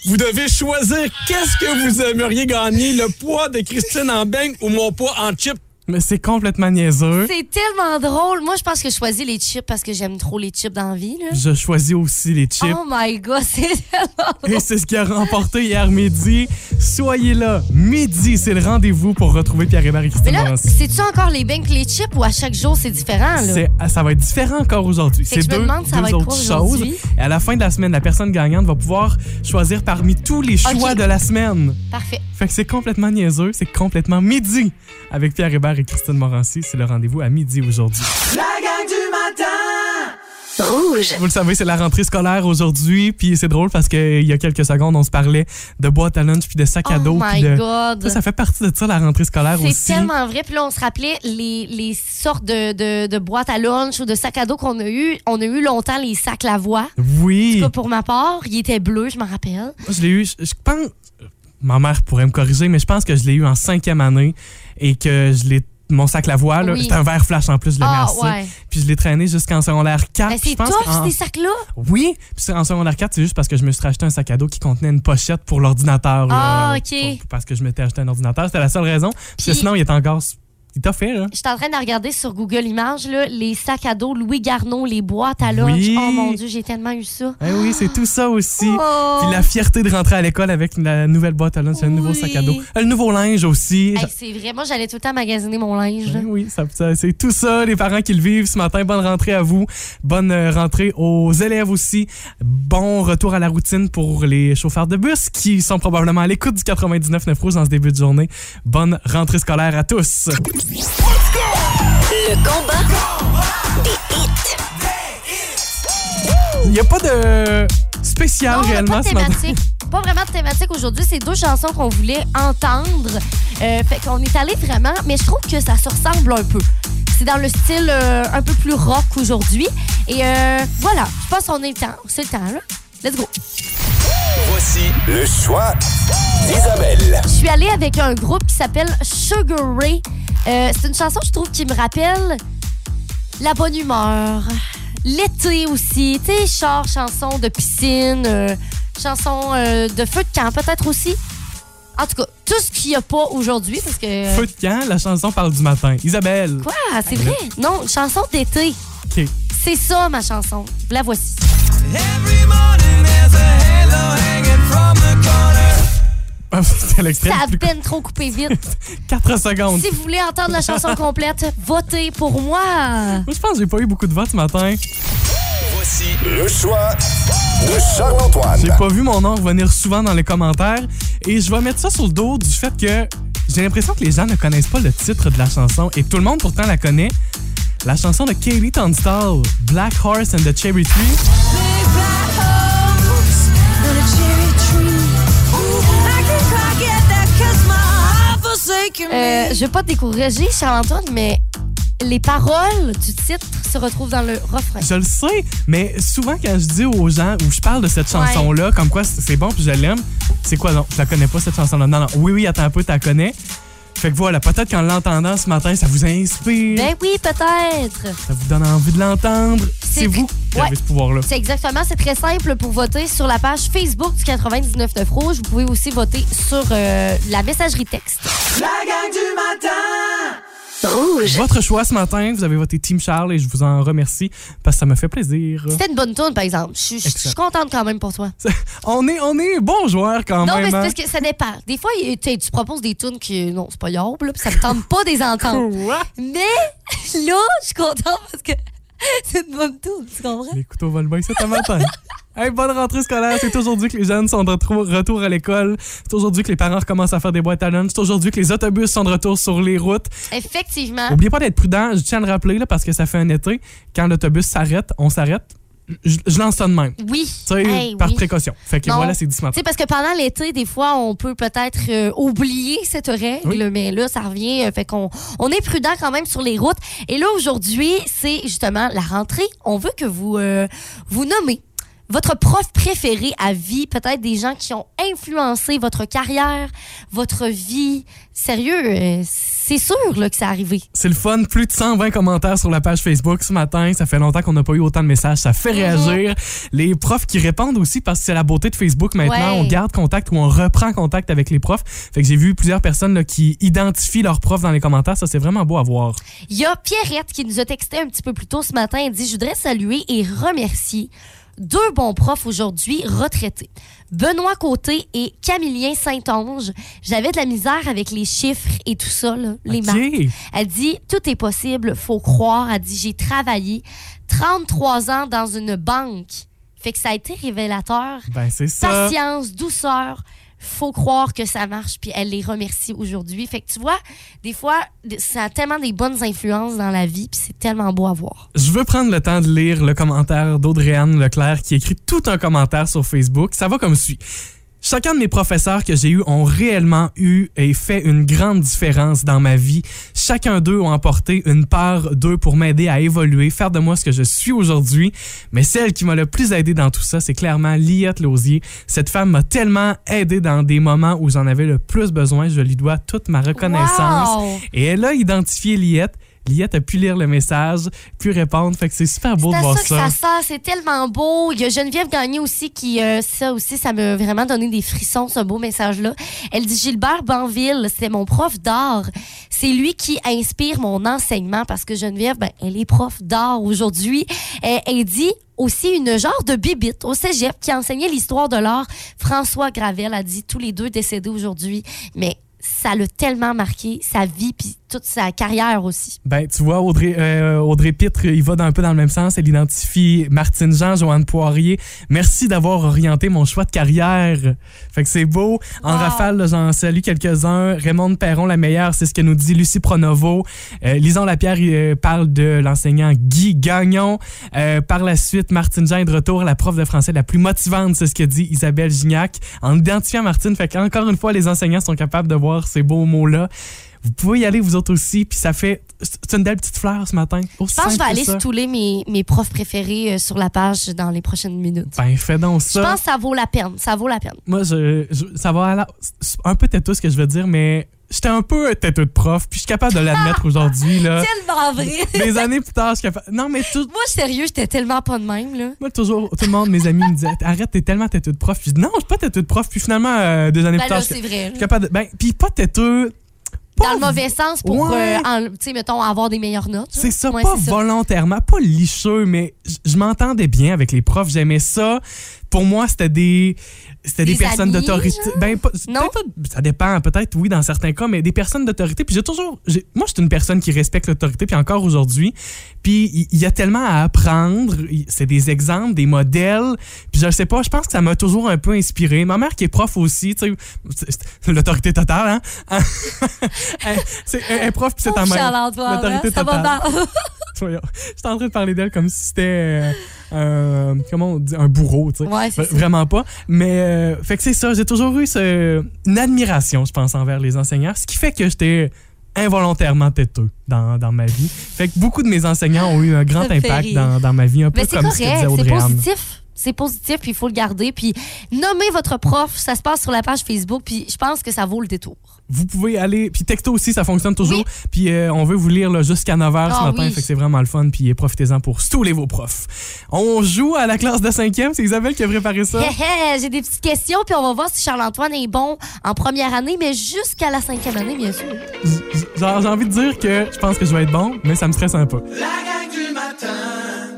I: Vous devez choisir qu'est-ce que vous aimeriez gagner, le poids de Christine en beigne ou mon poids en chip.
C: Mais c'est complètement niaiseux.
D: C'est tellement drôle. Moi, je pense que je choisis les chips parce que j'aime trop les chips dans la vie. Là.
C: Je choisis aussi les chips.
D: Oh my God, [laughs] c'est tellement drôle.
C: Et c'est ce qui a remporté hier midi. Soyez là. Midi, c'est le rendez-vous pour retrouver Pierre Hébert et
D: Mais
C: Christine
D: là,
C: Morancy.
D: c'est-tu encore les pis les chips ou à chaque jour c'est différent? Là?
C: C'est- ah, ça va être différent encore aujourd'hui. C'est
D: me
C: deux,
D: demande ça
C: deux
D: va être
C: autres choses. Et à la fin de la semaine, la personne gagnante va pouvoir choisir parmi tous les choix de la semaine.
D: Parfait.
C: Fait que c'est complètement niaiseux, c'est complètement midi avec Pierre Hébert et Christine Morancy. C'est le rendez-vous à midi aujourd'hui.
B: Rouge.
C: Vous le savez, c'est la rentrée scolaire aujourd'hui, puis c'est drôle parce qu'il y a quelques secondes, on se parlait de boîte à lunch puis de sac à
D: Oh
C: dos.
D: my
C: puis de...
D: God.
C: Ça, ça fait partie de ça, la rentrée scolaire aussi.
D: C'est tellement vrai. Puis là, on se rappelait les, les sortes de, de, de boîtes à lunch ou de sacs à dos qu'on a eu. On a eu longtemps les sacs Lavoie.
C: Oui.
D: En tout cas, pour ma part, il était bleu, je m'en rappelle.
C: Moi, je l'ai eu, je, je pense. Ma mère pourrait me corriger, mais je pense que je l'ai eu en cinquième année et que je l'ai. Mon sac Lavoie, là,
D: Oui.
C: c'était un vert flash en plus, je l'aimais
D: Ah,
C: assez.
D: ouais.
C: Puis je l'ai traîné jusqu'en secondaire 4.
D: Ben,
C: puis je
D: c'est tough, ces sacs-là?
C: Oui, puis c'est en secondaire 4, c'est juste parce que je me suis acheté un sac à dos qui contenait une pochette pour l'ordinateur.
D: Ah, OK.
C: Pour- Parce que je m'étais acheté un ordinateur, c'était la seule raison. Parce que
D: Puis-
C: sinon, il est encore. Il t'a fait, là.
D: Je suis en train de regarder sur Google Images là, les sacs à dos Louis Garneau, les boîtes à lunch.
C: Oui.
D: Oh mon Dieu, j'ai tellement eu ça.
C: Eh oui, c'est tout ça aussi.
D: Oh.
C: Puis la fierté de rentrer à l'école avec la nouvelle boîte à lunch, le nouveau
D: Oui.
C: sac à dos. Le nouveau linge aussi.
D: Hey, c'est vrai, moi j'allais tout le temps magasiner mon linge.
C: Eh Oui, ça, ça- c'est tout ça, les parents qui le vivent ce matin. Bonne rentrée à vous. Bonne euh, rentrée aux élèves aussi. Bon retour à la routine pour les chauffeurs de bus qui sont probablement à l'écoute du 99.9 Rouge dans ce début de journée. Bonne rentrée scolaire à tous.
B: Le combat des hits.
C: Il n'y a pas de spécial
D: Non,
C: réellement
D: pas de
C: ce matin.
D: thématique. Pas vraiment de thématique aujourd'hui. C'est deux chansons qu'on voulait entendre. Euh, fait qu'on est allé vraiment, mais je trouve que ça se ressemble un peu. C'est dans le style euh, un peu plus rock aujourd'hui. Et euh, voilà, je pense qu'on est le temps. C'est le temps, là. Let's go.
E: Voici le choix d'Isabelle.
D: Je suis allée avec un groupe qui s'appelle Sugar Ray. Euh, c'est une chanson, je trouve, qui me rappelle la bonne humeur. L'été aussi. Tu sais, char, chanson de piscine. euh, chanson euh, de feu de camp, peut-être aussi. En tout cas, tout ce qu'il n'y a pas aujourd'hui, parce que.
C: Feu de camp, la chanson parle du matin. Isabelle.
D: Quoi? C'est vrai? Non, chanson d'été.
C: OK.
D: C'est ça, ma chanson. La voici.
A: Every morning there's a halo hanging from the [laughs]
C: C'était l'extrait
D: Ça a peine trop coupé vite. [laughs]
C: 4 secondes.
D: si vous voulez entendre la chanson complète, [laughs] votez pour moi.
C: Moi, je pense que j'ai pas eu beaucoup de votes ce matin.
E: Voici le choix de Charles-Antoine.
C: J'ai pas vu mon nom revenir souvent dans les commentaires et je vais mettre ça sur le dos du fait que j'ai l'impression que les gens ne connaissent pas le titre de la chanson et tout le monde pourtant la connaît. La chanson de Katie Tunstall, Black Horse and the Cherry Tree.
D: Euh, je vais pas te décourager, Charles-Antoine, mais les paroles du titre se retrouvent dans le refrain.
C: Je le sais, mais souvent quand je dis aux gens ou je parle de cette chanson-là, comme quoi c'est bon puis je l'aime, c'est quoi non? Je la connais pas cette chanson-là. Non, non, oui, oui, attends un peu, tu la connais. Fait que voilà, peut-être qu'en l'entendant ce matin, ça vous inspire,
D: Ben oui, peut-être.
C: ça vous donne envie de l'entendre.
D: C'est-
C: vous qui
D: Ouais.
C: avez ce pouvoir-là.
D: C'est exactement, c'est très simple pour voter sur la page Facebook du 99.9 Rouge. Vous pouvez aussi voter sur euh, la messagerie texte.
A: La gang du matin.
B: Rouge.
C: Votre choix ce matin, vous avez voté Team Charles et je vous en remercie parce que ça me fait plaisir.
D: C'était une bonne tune, par exemple. Je suis- je suis
C: Excellent.
D: contente quand même pour toi. [laughs]
C: On est, on est bons joueurs quand
D: Non, mais
C: même.
D: c'est
C: hein?
D: parce que ça dépend. Des fois, il- tu sais, tu proposes des tunes qui, non, c'est pas yable, là, puis ça me tente pas des entendre.
C: Quoi?
D: Mais là, je suis contente parce que [laughs] c'est une bonne tune, tu comprends?
C: Les couteaux volent bien, c'est un matin. Hey, bonne rentrée scolaire. C'est aujourd'hui que les jeunes sont de retour, à l'école. C'est aujourd'hui que les parents recommencent à faire des boîtes à lunch. C'est aujourd'hui que les autobus sont de retour sur les routes.
D: Effectivement.
C: N'oubliez pas d'être prudent. Je tiens à le rappeler là, parce que ça fait un été. Quand l'autobus s'arrête, on s'arrête. Je, je lance ça de même.
D: Oui. Hey,
C: par
D: oui.
C: précaution. Fait que
D: Non.
C: voilà, c'est dit ce
D: Tu
C: matin.
D: sais, parce que pendant l'été, des fois, on peut peut-être euh, oublier cette règle,
C: Oui.
D: mais là, ça revient. euh, fait qu'on on est prudent quand même sur les routes. Et là, aujourd'hui, c'est justement la rentrée. On veut que vous euh, vous nommez votre prof préféré à vie, peut-être des gens qui ont influencé votre carrière, votre vie. Sérieux, euh, c'est sûr là, que c'est arrivé.
C: C'est le fun. Plus de 120 commentaires sur la page Facebook ce matin. Ça fait longtemps qu'on n'a pas eu autant de messages. Ça fait réagir. Les profs qui répondent aussi parce que c'est la beauté de Facebook maintenant.
D: Ouais.
C: On garde contact ou on reprend contact avec les profs. Fait que j'ai vu plusieurs personnes là, qui identifient leurs profs dans les commentaires. Ça, c'est vraiment beau à voir.
D: Il y a Pierrette qui nous a texté un petit peu plus tôt ce matin. Elle dit Je voudrais saluer et remercier deux bons profs aujourd'hui retraités. Benoît Côté et Camillien Saint-Onge. J'avais de la misère avec les chiffres et tout ça, là, les. Elle dit Tout est possible, faut croire. Elle dit J'ai travaillé 33 ans dans une banque. Fait que ça a été révélateur.
C: Ben, c'est ça.
D: Patience, douceur. Faut croire que ça marche, puis elle les remercie aujourd'hui. Fait que tu vois, des fois, ça a tellement des bonnes influences dans la vie, puis c'est tellement beau à voir.
C: Je veux prendre le temps de lire le commentaire d'Audrey-Anne Leclerc qui écrit tout un commentaire sur Facebook. Ça va comme suit. Chacun de mes professeurs que j'ai eus ont réellement eu et fait une grande différence dans ma vie. Chacun d'eux ont apporté une part d'eux pour m'aider à évoluer, faire de moi ce que je suis aujourd'hui. Mais celle qui m'a le plus aidé dans tout ça, c'est clairement Liette Lausier. Cette femme m'a tellement aidé dans des moments où j'en avais le plus besoin. Je lui dois toute ma reconnaissance.
D: Wow!
C: Et elle a identifié Liette. Liette a pu lire le message, pu répondre. Fait que c'est super beau
D: C'est
C: de voir
D: ça que ça sert, c'est tellement beau. Il y a Geneviève Gagné aussi qui, euh, ça aussi, ça m'a vraiment donné des frissons, ce beau message-là. Elle dit Gilbert Banville, c'est mon prof d'art. C'est lui qui inspire mon enseignement parce que Geneviève, ben, elle est prof d'art aujourd'hui. Elle, elle dit aussi une genre de bibite au cégep qui enseignait l'histoire de l'art. François Gravel a dit tous les deux décédés aujourd'hui, mais ça l'a tellement marqué sa vie puis toute sa carrière aussi.
C: Ben, tu vois, Audrey, euh, Audrey Pitre, il va un peu dans le même sens. Elle identifie Martine Jean, Joanne Poirier. Merci d'avoir orienté mon choix de carrière. Fait que c'est beau. En
D: Wow.
C: rafale, j'en salue quelques-uns. Raymond Perron, la meilleure, c'est ce que nous dit Lucie Pronovo. Euh, Lison Lapierre il, euh, parle de l'enseignant Guy Gagnon. Euh, par la suite, Martine Jean est de retour, la prof de français la plus motivante, c'est ce que dit Isabelle Gignac. En identifiant Martine, fait qu'encore une fois, les enseignants sont capables de voir ces beaux mots-là. Vous pouvez y aller vous autres aussi, puis ça fait. C'est une belle petite fleur ce matin. Aussi
D: Je pense que je vais aller stouler mes, mes profs préférés euh, sur la page dans les prochaines minutes.
C: Ben, fais donc
D: Je
C: ça.
D: pense que ça vaut la peine. Ça vaut la peine.
C: Moi, je, je- ça va aller un peu têteux ce que je veux dire, mais j'étais un peu têteux de prof, puis je suis capable de l'admettre [laughs] aujourd'hui, là.
D: Tellement vrai.
C: Des années plus tard, je suis capable. Non, mais tout.
D: Moi, sérieux, j'étais tellement pas de même, là.
C: Moi, toujours, tout le monde, mes amis me disaient Arrête, t'es tellement têteux de prof. Puis je dis Non, je suis pas têteux de prof. Puis finalement, euh, deux années
D: Ben
C: plus tard,
D: là,
C: je
D: c'est vrai.
C: je suis capable de. Ben, puis pas têteux.
D: Dans le mauvais sens pour,
C: Ouais.
D: euh, en- tu sais, mettons, avoir des meilleures notes.
C: C'est ça,
D: Ouais,
C: pas
D: ça.
C: volontairement, pas licheux, mais je m'entendais bien avec les profs. J'aimais ça. Pour moi, c'était des. C'était des,
D: Des
C: personnes d'autorité. Ben, pas,
D: Non?
C: pas- ça dépend, peut-être oui, dans certains cas, mais des personnes d'autorité. Puis j'ai toujours. moi, je suis une personne qui respecte l'autorité, puis encore aujourd'hui. Puis il y, a tellement à apprendre. C'est des exemples, des modèles. Puis je sais pas, je pense que ça m'a toujours un peu inspiré. Ma mère qui est prof aussi, tu sais, l'autorité totale, hein? [laughs] C'est un, prof, puis c'est ta mère. L'autorité totale. [laughs] Voyons. J'étais en train de parler d'elle comme si c'était euh, un- comment on dit un bourreau, tu sais.
D: Ouais, c'est
C: V-
D: ça.
C: Vraiment pas. Mais euh, fait que c'est ça, j'ai toujours eu ce- une admiration, je pense, envers les enseignants, ce qui fait que j'étais involontairement têteux dans, dans ma vie. Fait que beaucoup de mes enseignants ont eu un grand impact dans, dans ma vie, un peu
D: c'est
C: comme ce que
D: correct,
C: disait
D: c'est
C: Audrey-Anne.
D: positif. C'est positif, puis il faut le garder. Puis nommer votre prof, ça se passe sur la page Facebook, puis je pense que ça vaut le détour.
C: Vous pouvez aller, puis texto aussi, ça fonctionne toujours.
D: Oui.
C: Puis euh, on veut vous lire là, jusqu'à 9h ce
D: Ah
C: matin,
D: oui.
C: fait que c'est vraiment le fun. Puis euh, profitez-en pour stouler vos profs. On joue à la classe de 5e, c'est Isabelle qui a préparé ça.
D: Hé, hé, J'ai des petites questions, puis on va voir si Charles-Antoine est bon en première année, mais jusqu'à la cinquième année, bien sûr.
C: Genre, j'ai envie de dire que je pense que je vais être bon, mais ça me stresse un peu.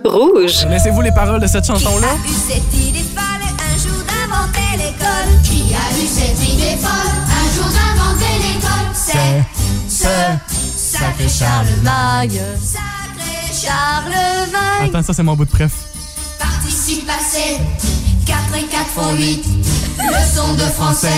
B: Rouge.
C: Laissez-vous les paroles de cette chanson-là?
A: eu cette idée folle un jour d'inventer l'école? Qui a eu cette idée folle un jour d'inventer l'école? C'est ce sacré Charlemagne
D: Magne,
A: Sacré
D: Charlemagne.
C: Attends, ça c'est mon bout de préf.
A: Participe passé 4 et 4 font 8 Leçon de français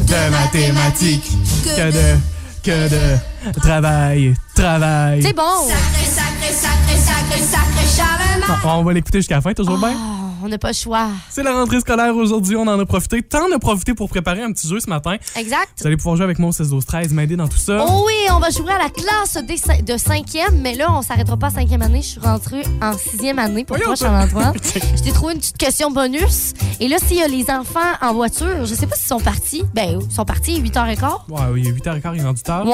C: De mathématiques. Que de. Que de. Travail. Travail.
D: C'est bon.
A: Sacré, sacré, sacré, sacré, sacré Charlemagne
C: Ah, On va l'écouter jusqu'à la fin, toujours bien?
D: Oh, on n'a pas le choix.
C: C'est la rentrée scolaire aujourd'hui, on en a profité. T'en as profité pour préparer un petit jeu ce matin.
D: Exact.
C: Vous allez pouvoir jouer avec moi au 16 12 13 m'aider dans tout ça.
D: Oh oui, on va jouer à la classe des cin- de cinquième, mais là, on s'arrêtera pas à cinquième année. Je suis rentrée en sixième année pour toi,
C: toi.
D: Charles-Antoine. [laughs] Je t'ai trouvé une petite question bonus. Et là, s'il y a les enfants en voiture, je sais pas s'ils sont partis. Ben, ils sont partis à 8h15.
C: Ouais, oui, il est 8h15, il est rendu tard.
D: Ouais,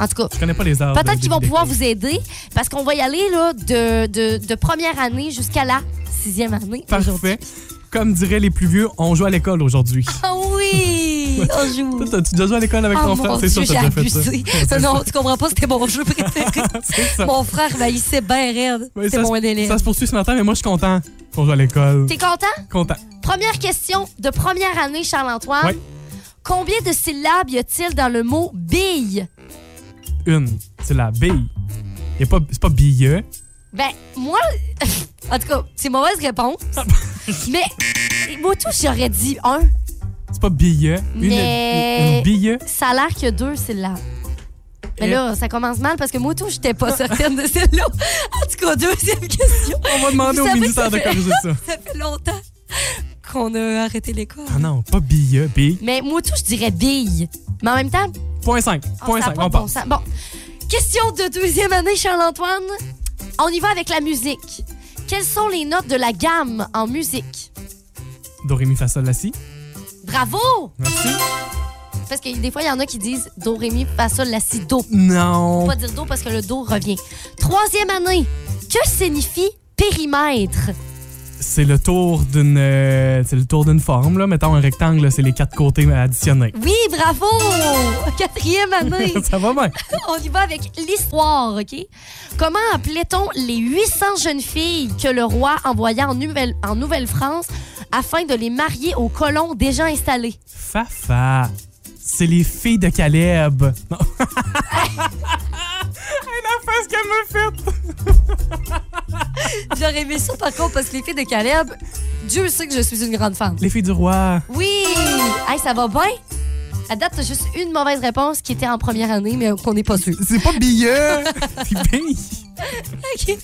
D: en tout cas.
C: Je connais pas les heures.
D: Peut-être qu'ils vont pouvoir vous aider parce qu'on va y aller là, de, de, de première année jusqu'à la sixième année.
C: Parfait. Comme diraient les plus vieux, on joue à l'école aujourd'hui.
D: Ah oui! [laughs] On joue.
C: Toi, T'as-tu déjà joué à l'école avec
D: Oh
C: ton frère? C'est sûr que t'as déjà fait ça. [laughs]
D: non, tu comprends pas, c'était mon jeu préféré. [laughs] Mon frère, ben, il sait bien raide. C'est mon élève.
C: Ça se poursuit ce matin, mais moi, je suis content qu'on joue à l'école.
D: T'es content?
C: Content.
D: Première question de première année, Charles-Antoine. Combien de syllabes y a-t-il dans le mot bille?
C: Une, c'est la bille. Pas- C'est pas billeux.
D: Ben, moi, [laughs] en tout cas, c'est mauvaise réponse. [laughs] mais moi, tout, j'aurais dit un.
C: C'est pas billeux. Une,
D: Mais-
C: une.
D: Ça a l'air qu'il y a deux syllabes. Mais
C: Et-
D: là, ça commence mal parce que moi, tout, j'étais pas certaine de celle-là. En tout cas, deuxième question.
C: On va demander
D: Vous
C: au ministère
D: que
C: de corriger ça. [laughs]
D: Ça fait longtemps qu'on a arrêté l'école.
C: Ah non, pas billeux. Bille.
D: Mais moi, tout, je dirais bille. Mais en même temps,
C: Point 5.
D: oh,
C: Point
D: ça a
C: 5.
D: pas
C: On
D: de bon question de deuxième année, Charles-Antoine. On y va avec la musique. Quelles sont les notes de la gamme en musique?
C: Do, ré, mi, fa, sol, la, si.
D: Bravo!
C: Merci.
D: Parce que des fois, il y en a qui disent do, ré, mi, fa, sol, la, si, do.
C: Non.
D: Faut pas dire do parce que le do revient. Troisième année. Que signifie périmètre?
C: C'est le tour d'une euh, c'est le tour d'une forme là, mettons un rectangle, c'est les quatre côtés additionnés.
D: Oui, bravo! Quatrième année. [laughs]
C: Ça va bien. [laughs]
D: On y va avec l'histoire, OK? Comment appelait-on les 800 jeunes filles que le roi envoya en Nouvelle- en Nouvelle-France afin de les marier aux colons déjà installés?
C: Fafa. C'est les filles de Caleb. Non. [laughs] Face qu'elle me fait. [laughs]
D: J'aurais aimé ça, par contre, parce que les filles de Caleb, Dieu sait que je suis une grande fan.
C: Les filles du roi.
D: Oui! Hey, ça va bien? À date, t'as juste une mauvaise réponse qui était en première année, mais qu'on n'est pas sûr.
C: C'est pas billeux. [laughs] C'est bille.
D: OK.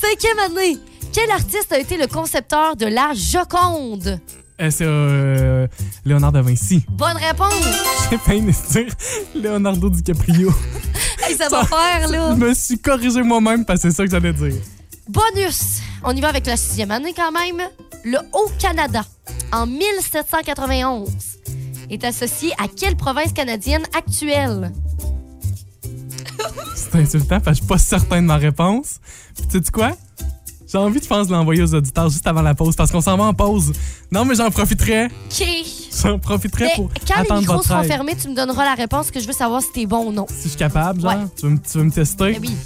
D: Cinquième année. Quel artiste a été le concepteur de la Joconde?
C: Euh, c'est euh, Léonard de Vinci.
D: Bonne réponse! [laughs]
C: J'ai failli dire Leonardo DiCaprio. [laughs]
D: Hey, ça va faire, là!
C: Je me suis corrigé moi-même parce que c'est ça que j'allais dire.
D: Bonus! On y va avec la sixième année quand même. Le Haut-Canada, en 1791, est associé à quelle province canadienne actuelle?
C: C'est insultant parce que je suis pas certain de ma réponse. Puis tu sais quoi? J'ai envie, je pense, de l'envoyer aux auditeurs juste avant la pause parce qu'on s'en va en pause. Non, mais j'en profiterai.
D: OK.
C: J'en profiterai
D: Mais
C: pour
D: quand les
C: attendre
D: micros
C: votre
D: seront
C: aide.
D: fermés, tu me donneras la réponse que je veux savoir si t'es bon ou non.
C: Si je suis capable, genre,
D: Ouais.
C: tu, veux me, tu veux me tester?
D: Ben oui.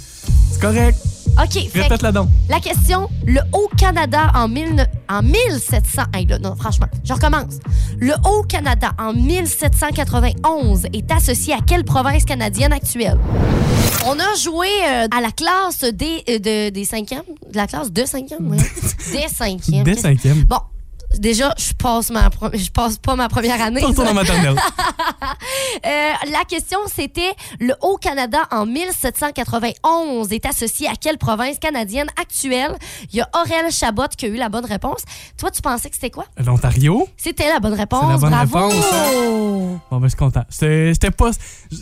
C: C'est correct.
D: OK. fait que
C: Répète-la donc.
D: la question, le Haut-Canada en, mille- en 1700... Hey, là, non, franchement, je recommence. Le Haut-Canada en 1791 est associé à quelle province canadienne actuelle? On a joué euh, à la classe des, euh, de- des cinquièmes. De la classe de cinquième, oui. [laughs] Des cinquièmes.
C: Des cinquièmes.
D: Bon, déjà, je passe, ma pro- je passe pas ma première année.
C: Retourne en maternelle. [laughs]
D: Euh, la question, c'était le Haut-Canada en 1791 est associé à quelle province canadienne actuelle? Il y a Aurel Chabot qui a eu la bonne réponse. Toi, tu pensais que c'était quoi?
C: L'Ontario?
D: C'était la bonne réponse.
C: La bonne
D: Bravo!
C: réponse, Bon, ben, je suis content. C'était c'était pas.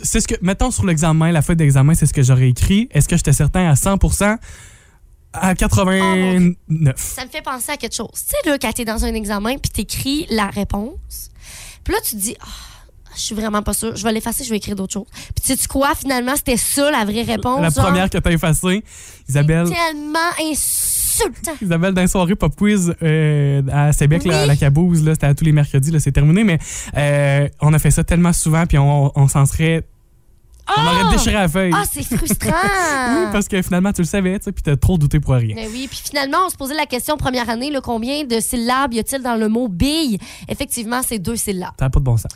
C: C'est ce que. Mettons sur l'examen, la feuille d'examen, c'est ce que j'aurais écrit. Est-ce que j'étais certain à 100 à 89.
D: Ça me fait penser à quelque chose. Tu sais, là, quand t'es dans un examen puis t'écris la réponse, puis là, tu te dis, Ah, je suis vraiment pas sûre, je vais l'effacer, je vais écrire d'autres choses. Puis tu sais quoi, finalement, c'était ça la vraie réponse.
C: la
D: genre?
C: première que t'as effacée, Isabelle.
D: Tellement insultant. [laughs]
C: Isabelle, d'un soirée pop quiz euh, à Sébec,
D: Oui.
C: à la Cabouse, là, c'était à tous les mercredis, là, c'est terminé, mais euh, on a fait ça tellement souvent, puis on, on s'en serait. On
D: Ah!
C: aurait déchiré la feuille.
D: Ah, c'est frustrant. [laughs]
C: oui, parce que finalement, tu le savais, tu sais, puis t'as trop douté pour rien.
D: Mais oui, puis finalement, on se posait la question première année, là, combien de syllabes y a-t-il dans le mot bille? Effectivement, c'est deux syllabes.
C: Ça n'a pas de bon sens.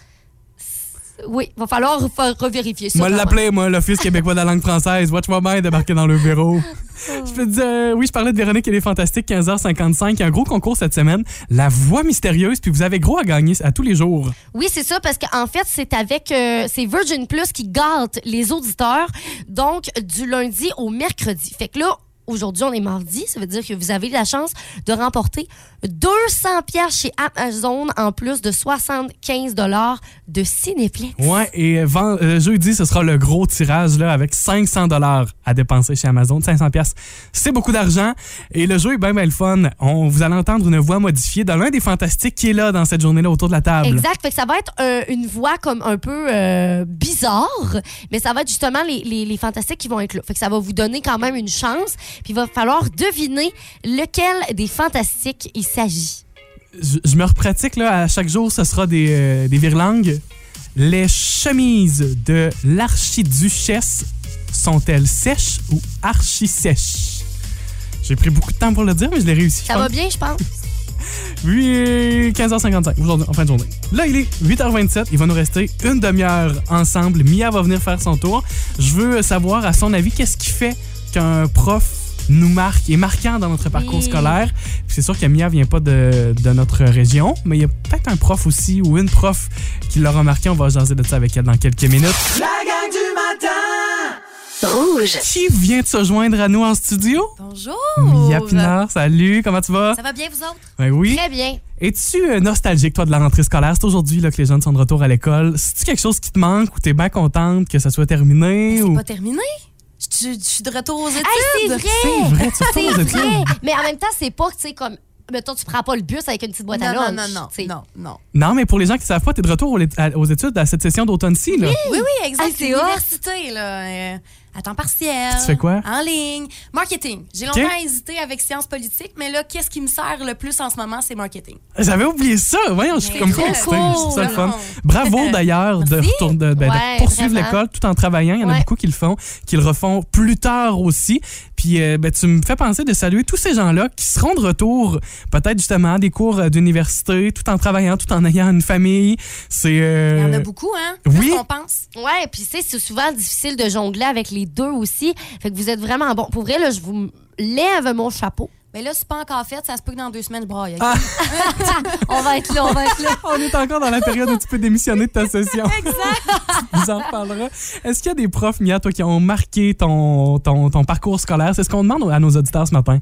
D: Oui, va falloir re- revérifier ça.
C: Moi, l'appeler, moi, l'Office québécois de la langue française. Watch-moi bien débarquer dans le bureau. [laughs] je peux te dire, euh, oui, je parlais de Véronique et les Fantastiques, 15h55. Il y a un gros concours cette semaine. La voix mystérieuse, puis vous avez gros à gagner à tous les jours.
D: Oui, c'est ça, parce qu'en fait, c'est avec euh, c'est Virgin Plus qui gâte les auditeurs, donc du lundi au mercredi. Fait que là, aujourd'hui, on est mardi, ça veut dire que vous avez la chance de remporter 200 pièces chez Amazon en plus de 75 dollars de Cinéplex.
C: Ouais, et vend- euh, jeudi, ce sera le gros tirage là, avec 500 dollars à dépenser chez Amazon. 500 pièces, c'est beaucoup d'argent. Et le jeu est bien, bien le fun. On, vous allez entendre une voix modifiée de l'un des fantastiques qui est là dans cette journée-là autour de la table.
D: Exact. Fait que ça va être euh, une voix comme un peu euh, bizarre, mais ça va être justement les, les, les fantastiques qui vont être là. Fait que ça va vous donner quand même une chance. Puis il va falloir deviner lequel des fantastiques il s'agit.
C: je, je me repratique là, à chaque jour, ce sera des, euh, des virlangues. Les chemises de l'archiduchesse sont-elles sèches ou archi-sèches? J'ai pris beaucoup de temps pour le dire, mais je l'ai réussi.
D: Ça va bien, je pense. [laughs]
C: Oui, 15h55 aujourd'hui, en fin de journée. Là, il est 8h27. Il va nous rester une demi-heure ensemble. Mia va venir faire son tour. Je veux savoir, à son avis, qu'est-ce qui fait qu'un prof nous marque, est marquant dans notre parcours
D: Oui.
C: scolaire. C'est sûr que Mia vient pas de, de notre région, mais il y a peut-être un prof aussi ou une prof qui l'aura marqué. On va jaser de ça avec elle dans quelques minutes.
A: La gang du matin
B: Rouge.
C: Qui vient de se joindre à nous en studio?
H: Bonjour.
C: Mia Pinard, salut, comment tu vas?
H: Ça va bien, vous autres?
C: Ben oui.
D: Très bien.
C: Es-tu euh, nostalgique, toi, de la rentrée scolaire? C'est aujourd'hui là, que les jeunes sont de retour à l'école. C'est-tu quelque chose qui te manque ou t'es bien contente que ça soit terminé?
H: C'est
C: ou...
H: pas terminé. Je, suis de retour aux études?
D: Hey, c'est vrai!
C: C'est vrai, tu
D: C'est
C: retournes aux études.
D: vrai! Mais en même temps, c'est pas, tu sais, comme. Mettons, tu prends pas le bus avec une petite boîte à lunch.
H: non, non, non, non, non.
C: Non, mais pour les gens qui savent pas, t'es de retour aux, études à cette session d'automne-ci. là.
H: Oui, oui, exact.
D: Ah, c'est.
H: L'université, là. À temps partiel.
C: Tu fais quoi?
H: En ligne. Marketing. J'ai longtemps hésité avec sciences politiques, mais là, qu'est-ce qui me sert le plus en ce moment, c'est marketing.
C: J'avais oublié ça. Voyons, je suis comme ça le fun.
H: cool. [laughs]
C: Bravo d'ailleurs de, ben, de poursuivre l'école tout en travaillant. Il y en a
D: Ouais.
C: beaucoup qui le font, qui le refont plus tard aussi. Puis euh, ben, tu me fais penser de saluer tous ces gens-là qui seront de retour, peut-être justement à des cours euh, d'université, tout en travaillant, tout en ayant une famille. C'est. euh,
H: Il y en a beaucoup, hein?
C: oui.
H: Qu'on pense?
D: Ouais, puis tu sais, c'est souvent difficile de jongler avec les deux aussi. Fait que vous êtes vraiment bon. Pour vrai, là, je vous lève mon chapeau.
H: Mais là, c'est pas encore fait. Ça se peut que dans deux semaines, je braille.
C: Ah. [laughs]
D: On va être là, on va être là. [laughs]
C: On est encore dans la période où tu peux démissionner de ta session. [laughs] exact. Vous en reparlera. Est-ce qu'il y a des profs, Mia, toi, qui ont marqué ton, ton, ton parcours scolaire? C'est ce qu'on demande à nos auditeurs ce matin.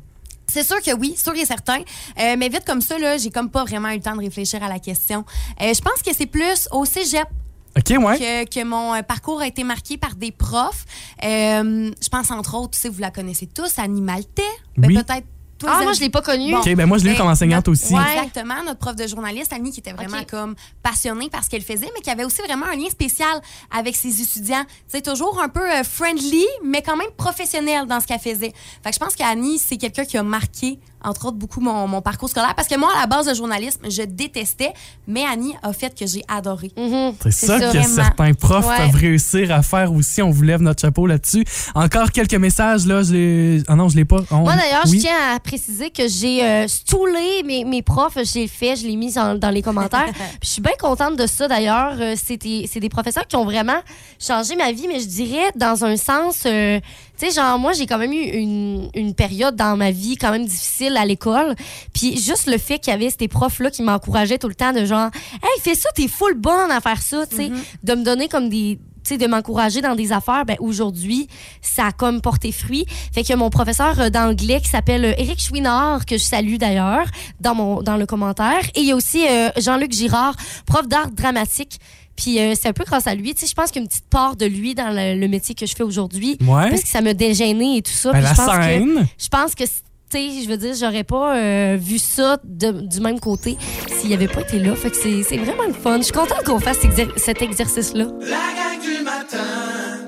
H: C'est sûr que oui, sûr et certain. Euh, mais vite comme ça, là, j'ai comme pas vraiment eu le temps de réfléchir à la question. Euh, je pense que c'est plus au cégep
C: ouais.
H: que, que mon euh, parcours a été marqué par des profs. Euh, je pense entre autres, tu sais, vous la connaissez tous, Animalité. Ben,
C: Oui.
H: Peut-être Toi,
D: Ah, moi, je l'ai pas connu.
C: OK, ben moi, je l'ai eu
H: Ben,
C: comme enseignante
H: notre-
C: aussi.
H: ouais. Exactement. Notre prof de journaliste, Annie, qui était vraiment comme passionnée par ce qu'elle faisait, mais qui avait aussi vraiment un lien spécial avec ses étudiants. C'est toujours un peu euh, friendly, mais quand même professionnel dans ce qu'elle faisait. Fait que je pense qu'Annie, c'est quelqu'un qui a marqué, entre autres, beaucoup mon, mon parcours scolaire. Parce que moi, à la base de journalisme, je détestais, mais Annie a fait que j'ai adoré.
D: Mhm.
C: C'est ça, que
H: vraiment.
C: certains profs
D: Ouais.
C: peuvent réussir à faire aussi. On vous lève notre chapeau là-dessus. Encore quelques messages, là. Je ah non, je l'ai pas. On-
D: Moi, d'ailleurs,
C: oui.
D: je tiens à préciser que j'ai euh, stoulé mes, mes profs. J'ai fait, je l'ai mis dans, dans les commentaires. [laughs] Puis je suis bien contente de ça, d'ailleurs. Euh, C'est des, c'est des professeurs qui ont vraiment changé ma vie, mais je dirais dans un sens... euh, tu sais, genre, moi, j'ai quand même eu une, une période dans ma vie quand même difficile à l'école. Puis juste le fait qu'il y avait ces profs-là qui m'encourageaient tout le temps de genre, hey, fais ça, t'es full bonne à faire ça, tu sais. De me donner comme des. De m'encourager dans des affaires, ben aujourd'hui, ça a comme porté fruit. Fait que mon professeur euh, d'anglais qui s'appelle euh, Éric Chouinard, que je salue d'ailleurs dans, mon, dans le commentaire. Et il y a aussi euh, Jean-Luc Girard, prof d'art dramatique. Puis euh, c'est un peu grâce à lui. Tu sais, je pense qu'il y a une petite part de lui dans le, le métier que je fais aujourd'hui.
C: Ouais.
D: Parce que ça me dégênait et tout ça.
C: Ben, la
D: je pense que
C: scène.
D: je pense que, tu sais, je veux dire, j'aurais pas euh, vu ça de- du même côté s'il avait pas été là. Fait que c'est c'est vraiment le fun. Je suis contente qu'on fasse exer- cet exercice-là.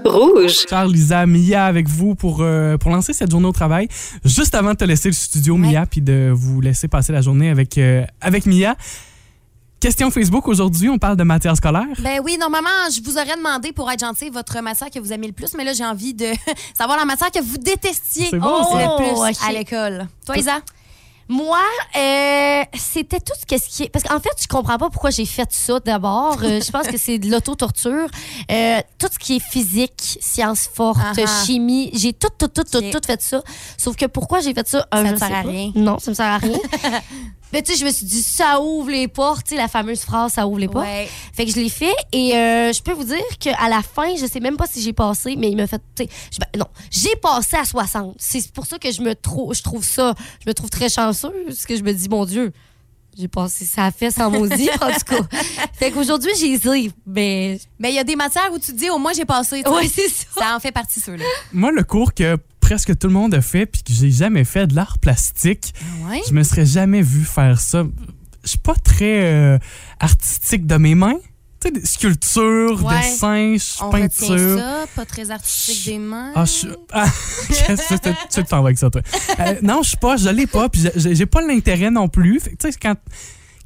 B: Rouge.
C: Charles, Lisa, Mia avec vous pour, euh, pour lancer cette journée au travail. Juste avant de te laisser le studio, Mia, puis de vous laisser passer la journée avec, euh, avec Mia. Question Facebook aujourd'hui, on parle de matière scolaire.
H: Ben oui, normalement, je vous aurais demandé pour être gentil votre matière que vous aimez le plus, mais là, j'ai envie de [laughs] savoir la matière que vous détestiez
C: bon, ça.
H: le plus
D: Oh,
H: à l'école. Toi, Isa?
D: Moi, euh, c'était tout ce qui est. Parce qu'en fait, je comprends pas pourquoi j'ai fait ça d'abord. Euh, je pense que c'est de l'auto-torture. Euh, tout ce qui est physique, sciences fortes,
H: Ah-ha.
D: chimie, j'ai tout, tout, tout, tout, tout fait ça. Sauf que pourquoi j'ai fait ça?
H: Ça
D: Euh,
H: te sert à rien.
D: Non, ça me sert à rien. [laughs] Mais tu sais, je me suis dit, ça ouvre les portes, tu sais, la fameuse phrase, ça ouvre les portes.
H: Ouais.
D: Fait que je l'ai fait et euh, je peux vous dire qu'à la fin, je sais même pas si j'ai passé, mais il m'a fait. tu sais, je- ben, non, j'ai passé à 60. C'est pour ça que je me trouve, je trouve ça, je me trouve très chanceuse, parce que je me dis, mon Dieu, j'ai passé ça fait sans maudit, en tout cas. [laughs] Fait qu'aujourd'hui, j'ai dit, mais.
H: Mais il y a des matières où tu te dis, au moins, j'ai passé.
D: Ouais, c'est ça.
H: Ça en fait partie, ceux-là.
C: Moi, le cours que presque tout le monde a fait, puis que j'ai jamais fait de l'art plastique,
H: Ouais?
C: je me serais jamais vu faire ça. Je suis pas très euh, artistique de mes mains. Tu sais, des sculptures,
H: Ouais.
C: dessins,
H: On
C: peinture.
H: ça, pas très artistique des mains.
C: Ah, je... ah, [laughs] qu'est-ce que tu t'en vas avec ça, toi? Euh, non, je suis pas, je l'ai pas, puis j'ai- pas l'intérêt non plus. Fait que, Tu sais, quand.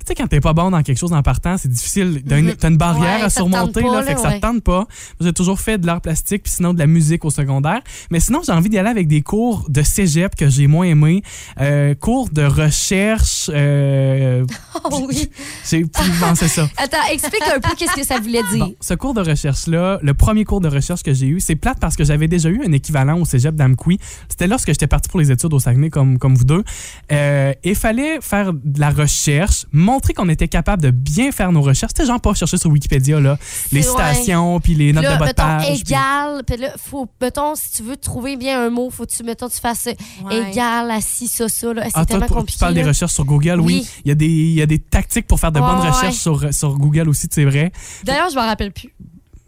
C: Tu sais, quand t'es pas bon dans quelque chose en partant, c'est difficile. T'as une, t'as une barrière
D: Ouais,
C: à surmonter,
D: pas,
C: là,
D: là,
C: fait que ça te tente pas. J'ai toujours fait de l'art plastique, puis sinon de la musique au secondaire. Mais sinon, j'ai envie d'y aller avec des cours de cégep que j'ai moins aimé. Euh, cours de recherche. Euh, [laughs]
D: Oh oui. [laughs]
C: j'ai pensé ça.
D: Attends, explique un peu qu'est-ce que ça voulait dire.
C: Bon, ce cours de recherche-là, le premier cours de recherche que j'ai eu, c'est plate parce que j'avais déjà eu un équivalent au cégep d'Amqui. C'était lorsque j'étais parti pour les études au Saguenay, comme, comme vous deux. Euh, il fallait faire de la recherche, montrer qu'on était capable de bien faire nos recherches. C'était genre pas chercher sur Wikipédia, là, les citations, puis les notes
D: là,
C: de bas de page.
D: égal. Puis là, faut, mettons, si tu veux trouver bien un mot, faut que tu, mettons, tu fasses
H: Ouais.
D: égal à ci, ça, ça. là. C'est
C: Ah, toi,
D: tellement
C: tu
D: compliqué.
C: parles des recherches sur Google, oui.
D: Oui.
C: Il y, a des, il y a des tactiques pour faire de
D: Ouais,
C: bonnes
D: ouais.
C: recherches sur, sur Google aussi, c'est vrai.
D: D'ailleurs, je m'en rappelle plus.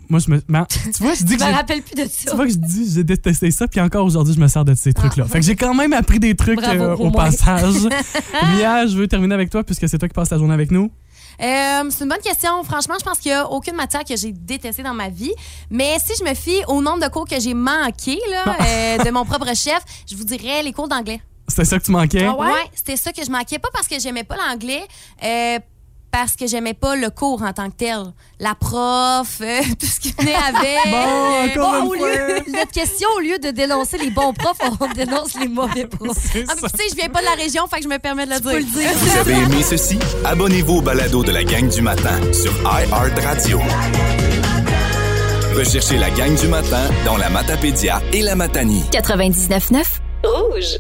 C: Moi, je me. [laughs] tu vois, je dis
D: Je
C: que
D: me
C: j'ai-
D: rappelle plus de ça.
C: Tu vois que je dis, j'ai détesté ça, puis encore aujourd'hui, je me sers de ces trucs-là. Fait que j'ai quand même appris des trucs
D: Bravo,
C: euh,
D: au
C: passage. [laughs] Mia, je veux terminer avec toi, puisque c'est toi qui passes la journée avec nous.
H: Euh, c'est une bonne question. Franchement, je pense qu'il n'y a aucune matière que j'ai détestée dans ma vie. Mais si je me fie au nombre de cours que j'ai manqué là, euh, de [laughs] mon propre chef, je vous dirais les cours d'anglais.
C: C'était ça que tu manquais?
H: Ouais, c'était ça que je manquais. Pas parce que j'aimais pas l'anglais, euh, parce que j'aimais pas le cours en tant que tel. La prof, euh, [laughs] tout ce qui venait avec.
C: Bon, encore
D: Bon,
C: une
D: au
C: fois.
D: lieu, notre question, au lieu de dénoncer les bons profs, on [laughs] dénonce les mauvais profs.
H: Ah, tu sais, je viens pas de la région, fait que je me permets de le dire.
E: Vous avez aimé ceci? Abonnez-vous au balado de la gang du matin sur iHeartRadio. Recherchez la gang du matin dans la Matapédia et la Matanie.
B: 99.9 Rouge.